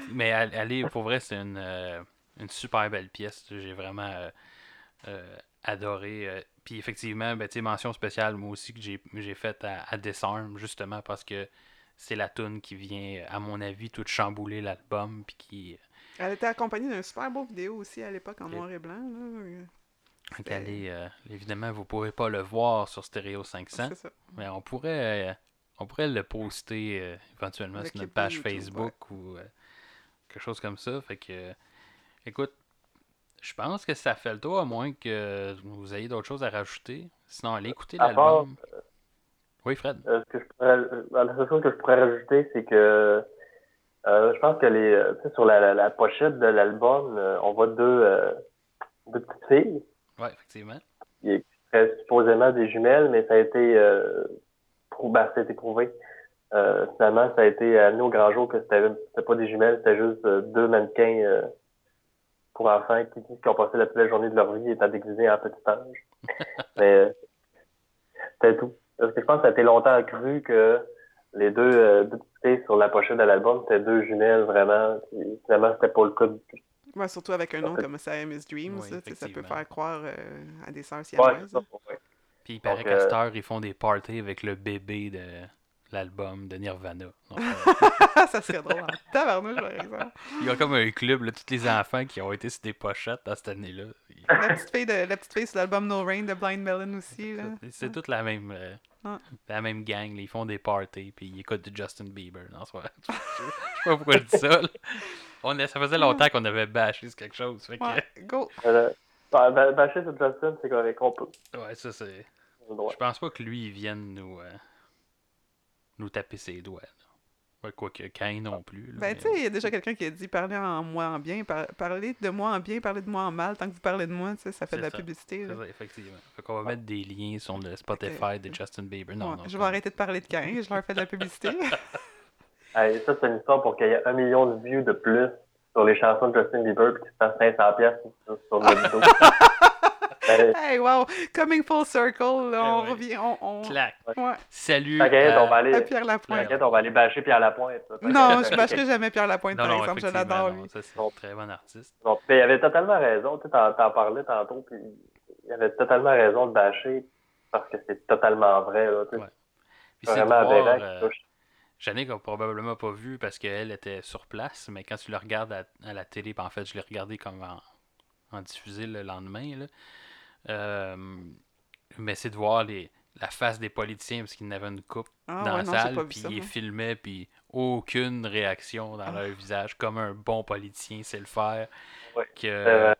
mais est- pour vrai, c'est une, euh, une super belle pièce. J'ai vraiment euh, euh, adoré. euh. Puis effectivement, ben, tu sais, mention spéciale, moi aussi, que j'ai faite à, à Disarm, justement parce que c'est la tune qui vient, à mon avis, tout chambouler l'album. Puis qui. Elle était accompagnée d'un super beau vidéo aussi à l'époque en noir et blanc. Là. euh, évidemment, vous pourrez pas le voir sur Stereo 500. C'est ça. Mais on pourrait, euh, on pourrait le poster euh, éventuellement Le sur notre page YouTube, Facebook ou euh, quelque chose comme ça. Fait que, euh, écoute, je pense que ça fait le tour, à moins que vous ayez d'autres choses à rajouter. Sinon, allez écouter l'album. Oui, Fred. Euh, ce que je pourrais, euh, la seule chose que je pourrais rajouter, c'est que euh, je pense que les, euh, tu sais, sur la, la, la pochette de l'album, euh, on voit deux, euh, deux petites filles Oui, effectivement. qui seraient supposément des jumelles, mais ça a été, euh, prou- ben, ça a été prouvé. Euh, finalement, ça a été amené au grand jour que c'était pas des jumelles, c'était juste deux mannequins euh, pour enfants qui disent qu'ils ont passé la plus belle journée de leur vie étant déguisés en petit ange. mais euh, c'était tout. Parce que je pense que ça a été longtemps cru que les deux, euh, deux petites filles sur la pochette de l'album, c'était deux jumelles vraiment. Puis finalement, c'était pas le cas du tout. Ouais, surtout avec un nom comme Dreams, Oui, là, tu sais, ça peut faire croire euh, à des sœurs Ouais, siamoises. c'est ça. ouais. Puis il paraît qu'à euh, cette heure, ils font des parties avec le bébé de l'album de Nirvana. Donc, euh, ça serait drôle. en Tabarnouche, par exemple. il y a comme un club, là, tous les enfants qui ont été sur des pochettes dans cette année-là. La petite fille, de, la petite fille sur l'album No Rain de Blind Melon aussi. C'est- C'est toute la même, euh, La même gang. là. Ils font des parties puis ils écoutent du Justin Bieber. Non, je sais pas pourquoi je dis ça. là. On a- ça faisait longtemps qu'on avait bâché sur quelque chose. Fait que, Ouais, go. Euh, bah, bah, bâcher sur Justin, c'est correct, on peut. ouais, ça c'est. Je pense pas que lui il vienne nous, euh, nous taper ses doigts. Ouais, quoique Kane non plus. là, Ben, mais- tu sais, il y a déjà quelqu'un qui a dit parlez en moi en bien, par- parlez de moi en bien, parlez de moi en mal. Tant que vous parlez de moi, tu sais, ça fait de la ça. publicité. là. C'est ça, effectivement. Fait qu'on va mettre des liens sur le Spotify de Justin Bieber. Non, Ouais, non, je vais arrêter de parler de Cain, je leur fais de la publicité. Hey, ça, c'est une histoire pour qu'il y ait un million de vues de plus sur les chansons de Justin Bieber puis qu'il se fasse 500 pièces sur, sur le vidéo. Euh, hey, wow! Coming full circle, là, on Eh ouais. revient. On, on... Clac. Ouais, Salut. T'inquiète, on va aller. à Pierre Lapointe. T'inquiète, on va aller bâcher Pierre Lapointe. ça. Non, je bâcherai jamais Pierre Lapointe, Non, par non, exemple, je l'adore, non, lui. Ça, c'est un très bon artiste. Donc, il avait totalement raison. Tu sais, t'en, t'en parlais tantôt, puis il avait totalement raison de bâcher parce que c'est totalement vrai. Là, tu sais. Ouais. Puis C'est vraiment aberrant euh, qu'il touche. Jannick a probablement pas vu parce qu'elle était sur place, mais quand tu le regardes à, à la télé, puis en fait, je l'ai regardé comme en, en diffusé le lendemain, là, euh, mais c'est de voir les, la face des politiciens parce qu'ils n'avaient une coupe Ah, dans ouais, la non, salle, puis ça, ils filmaient, puis aucune réaction dans Ah. leur visage, comme un bon politicien sait le faire. Ouais. Que, Euh,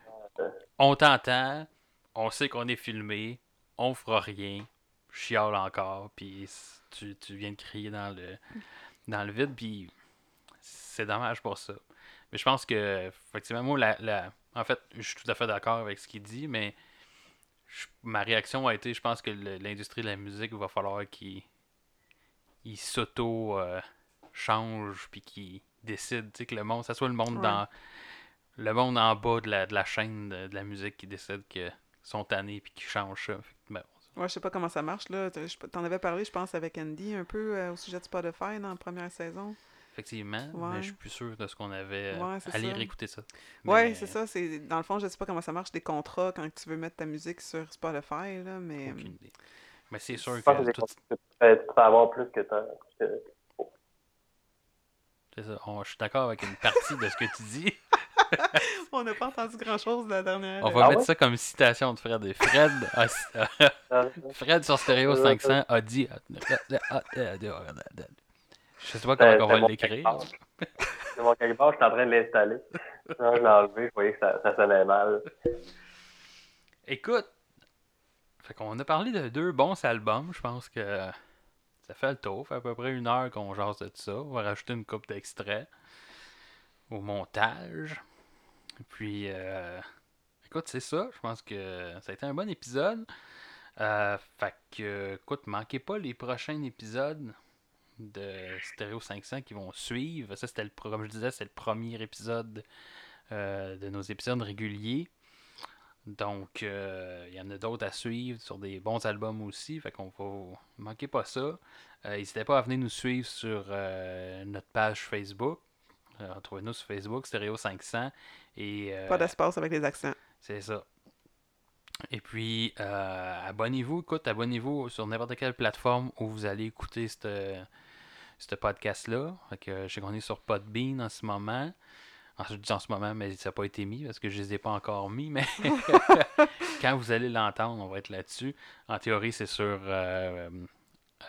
on t'entend, on sait qu'on est filmé, on fera rien, chiale encore, puis tu, tu viens de crier dans le, dans le vide, puis c'est dommage pour ça. Mais je pense que, effectivement, moi, la, la- en fait, je suis tout à fait d'accord avec ce qu'il dit, mais je- ma réaction a été, je pense que l'industrie de la musique va falloir qu'il il s'auto-change, puis qu'il décide, tu sais, que le monde, ça soit le monde Ouais. dans le monde en bas de la, de la chaîne de, de la musique qui décide que sont tannés puis qui changent ça. Ben, Ouais, je sais pas comment ça marche, là. T'en avais parlé, je pense, avec Andy, un peu euh, au sujet de Spotify dans la première saison. Effectivement, Ouais. mais je suis plus sûr de ce qu'on avait. Ouais, Allez ça. réécouter ça. Ouais, Mais c'est ça. C'est dans le fond, je sais pas comment ça marche des contrats quand tu veux mettre ta musique sur Spotify là, mais Aucune idée. Mais c'est sûr Je pense que que tout- tu peux avoir plus que t'as. que- c'est ça. On- je suis d'accord avec une partie de ce que tu dis. on n'a pas entendu grand chose la dernière. On euh, va Ah mettre ouais? ça comme citation de Fred. Et Fred, a- Ah, Fred sur Stéréo Euh, 500 a dit. Je sais pas comment on c'est va l'écrire. C'est mon quelque part, je suis en train de l'installer. Je l'ai enlevé, je voyais que ça, ça sonnait mal. Écoute, fait qu'on a parlé de deux bons albums. Je pense que ça fait le tour. Ça fait à peu près une heure qu'on jase de ça. On va rajouter une coupe d'extraits au montage. Puis, euh, écoute, c'est ça. Je pense que ça a été un bon épisode. Euh, fait que, écoute, manquez pas les prochains épisodes de Stereo 500 qui vont suivre. Ça, c'était le, comme je disais, c'est le premier épisode euh, de nos épisodes réguliers. Donc, euh, il y en a d'autres à suivre sur des bons albums aussi. Fait qu'on va. Manquez pas ça. Euh, N'hésitez pas à venir nous suivre sur notre page Facebook. Retrouvez-nous sur Facebook, Stereo 500. Et, Pas d'espace avec les accents. c'est ça. Et puis, euh, abonnez-vous, écoute, abonnez-vous sur n'importe quelle plateforme où vous allez écouter ce ce podcast-là. Fait que je sais qu'on est sur Podbean en ce moment. En, je dis en ce moment, mais ça n'a pas été mis parce que je ne les ai pas encore mis. Mais quand vous allez l'entendre, on va être là-dessus. En théorie, c'est sur euh,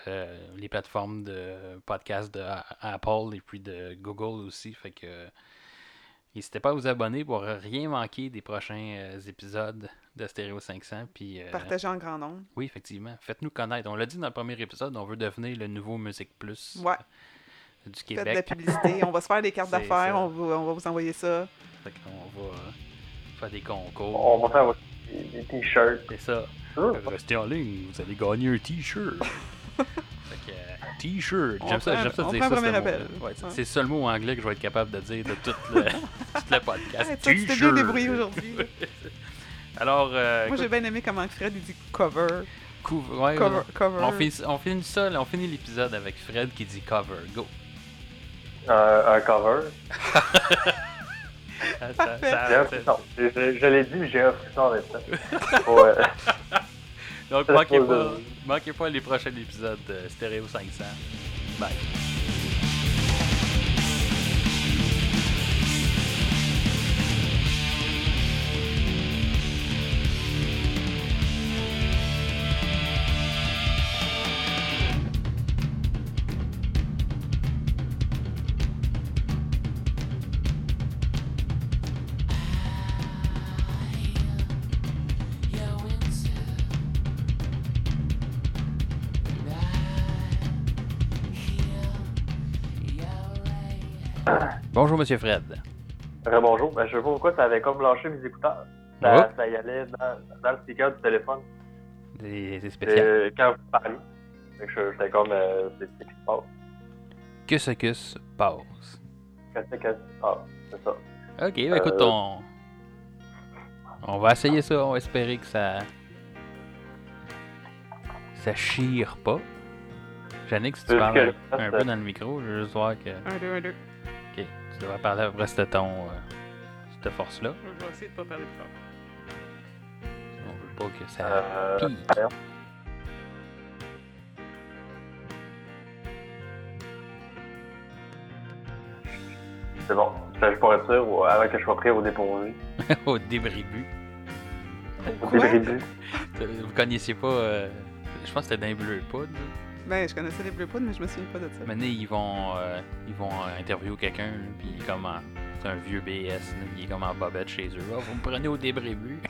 euh, les plateformes de podcast de Apple et puis de Google aussi. Fait que n'hésitez pas à vous abonner pour rien manquer des prochains euh, épisodes de Stereo 500. Puis, euh, Partagez en grand nombre. oui, effectivement. Faites-nous connaître. On l'a dit dans le premier épisode, on veut devenir le nouveau Musique Plus Ouais. euh, du Faites de la Québec. publicité. on va se faire des cartes d'affaires. On va, on va vous envoyer ça. Fait qu'on va faire des concours. On va faire des t-shirts. C'est ça. Restez en ligne, vous allez gagner un t-shirt. fait que, euh, t-shirt. J'aime ça, j'aime ça dire ça. un ce premier mot-là. appel. Ouais, c'est- Ouais. c'est le seul mot anglais que je vais être capable de dire de tout le, tout le podcast. Hey, toi, tu t'es bien débrouillé aujourd'hui. Alors, euh, Moi, j'ai bien aimé comment Fred il dit cover. ouais, Cover. cover. On finit, on finit ça, on finit l'épisode avec Fred qui dit cover. Go. Un, un cover. Ça- ça- ça- J'ai un ça- frisson. Je, l'ai dit, mais j'ai un frisson en même temps. Ouais. Donc, pas, manquez pas les prochains épisodes de Stéréo 500. Bye. Bonjour, Monsieur Fred. Rebonjour. Ben, je sais pas pourquoi ça avait comme lâché mes écouteurs. Oh. Ça, ça y allait dans, dans le speaker du téléphone. C'est c'est spécial. Euh, quand vous que je- J'étais comme. Euh, c'est ce qui se passe? Que ce que se passe? Qu'est-ce que se passe? C'est ça. Ok, ben, écoute, Euh. on... on va essayer ça. On va espérer que ça. Ça chire pas. Jannick, si tu parles que un, que- peu dans le micro, je veux juste voir que. Un, deux, un, deux. Devrais parler à peu près ce ton. euh, cette force-là. Je vais essayer de pas parler de fort. On veut pas que ça. Euh. C'est bon. Ça, je pourrais être sûr ou- avant que je sois pris au dépourvu. Au début. Au début. Vous connaissiez pas. euh, je pense que c'était dans les Bleu Poudre. Ben, je connaissais les Bleu Poudre, mais je me souviens pas de ça. Maintenant, ils vont, euh, ils vont euh, interviewer quelqu'un, puis il est comme en- C'est un vieux BS, là, il est comme en bobette chez eux. Ah, vous me prenez au début.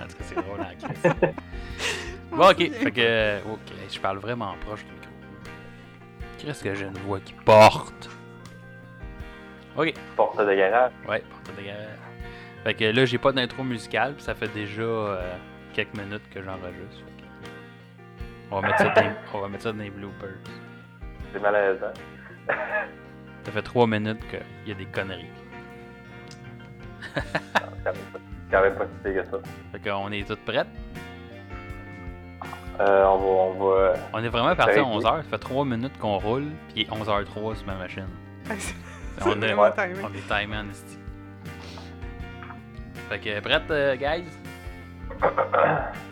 en tout cas, c'est drôle en crise. bon, ok. Fait que. euh, Ok, je parle vraiment proche du micro. Qu'est-ce que j'ai une voix qui porte? Ok. Porte de garage. Ouais, porte de garage. Fait que là, j'ai pas d'intro musicale, puis ça fait déjà euh, quelques minutes que j'enregistre. On va mettre ça dans, on va mettre ça dans les bloopers. C'est malaisant. Ça fait trois minutes qu'il y a des conneries. C'est quand même pas- si pire que ça. Fait qu'on est toutes prêtes? Euh, on va. On va On est vraiment parti à Ok. 11h. Ça fait 3 minutes qu'on roule, puis il est 11h03 sur ma machine. C'est- On est, on est timé en esti. Fait que, prête, euh, guys?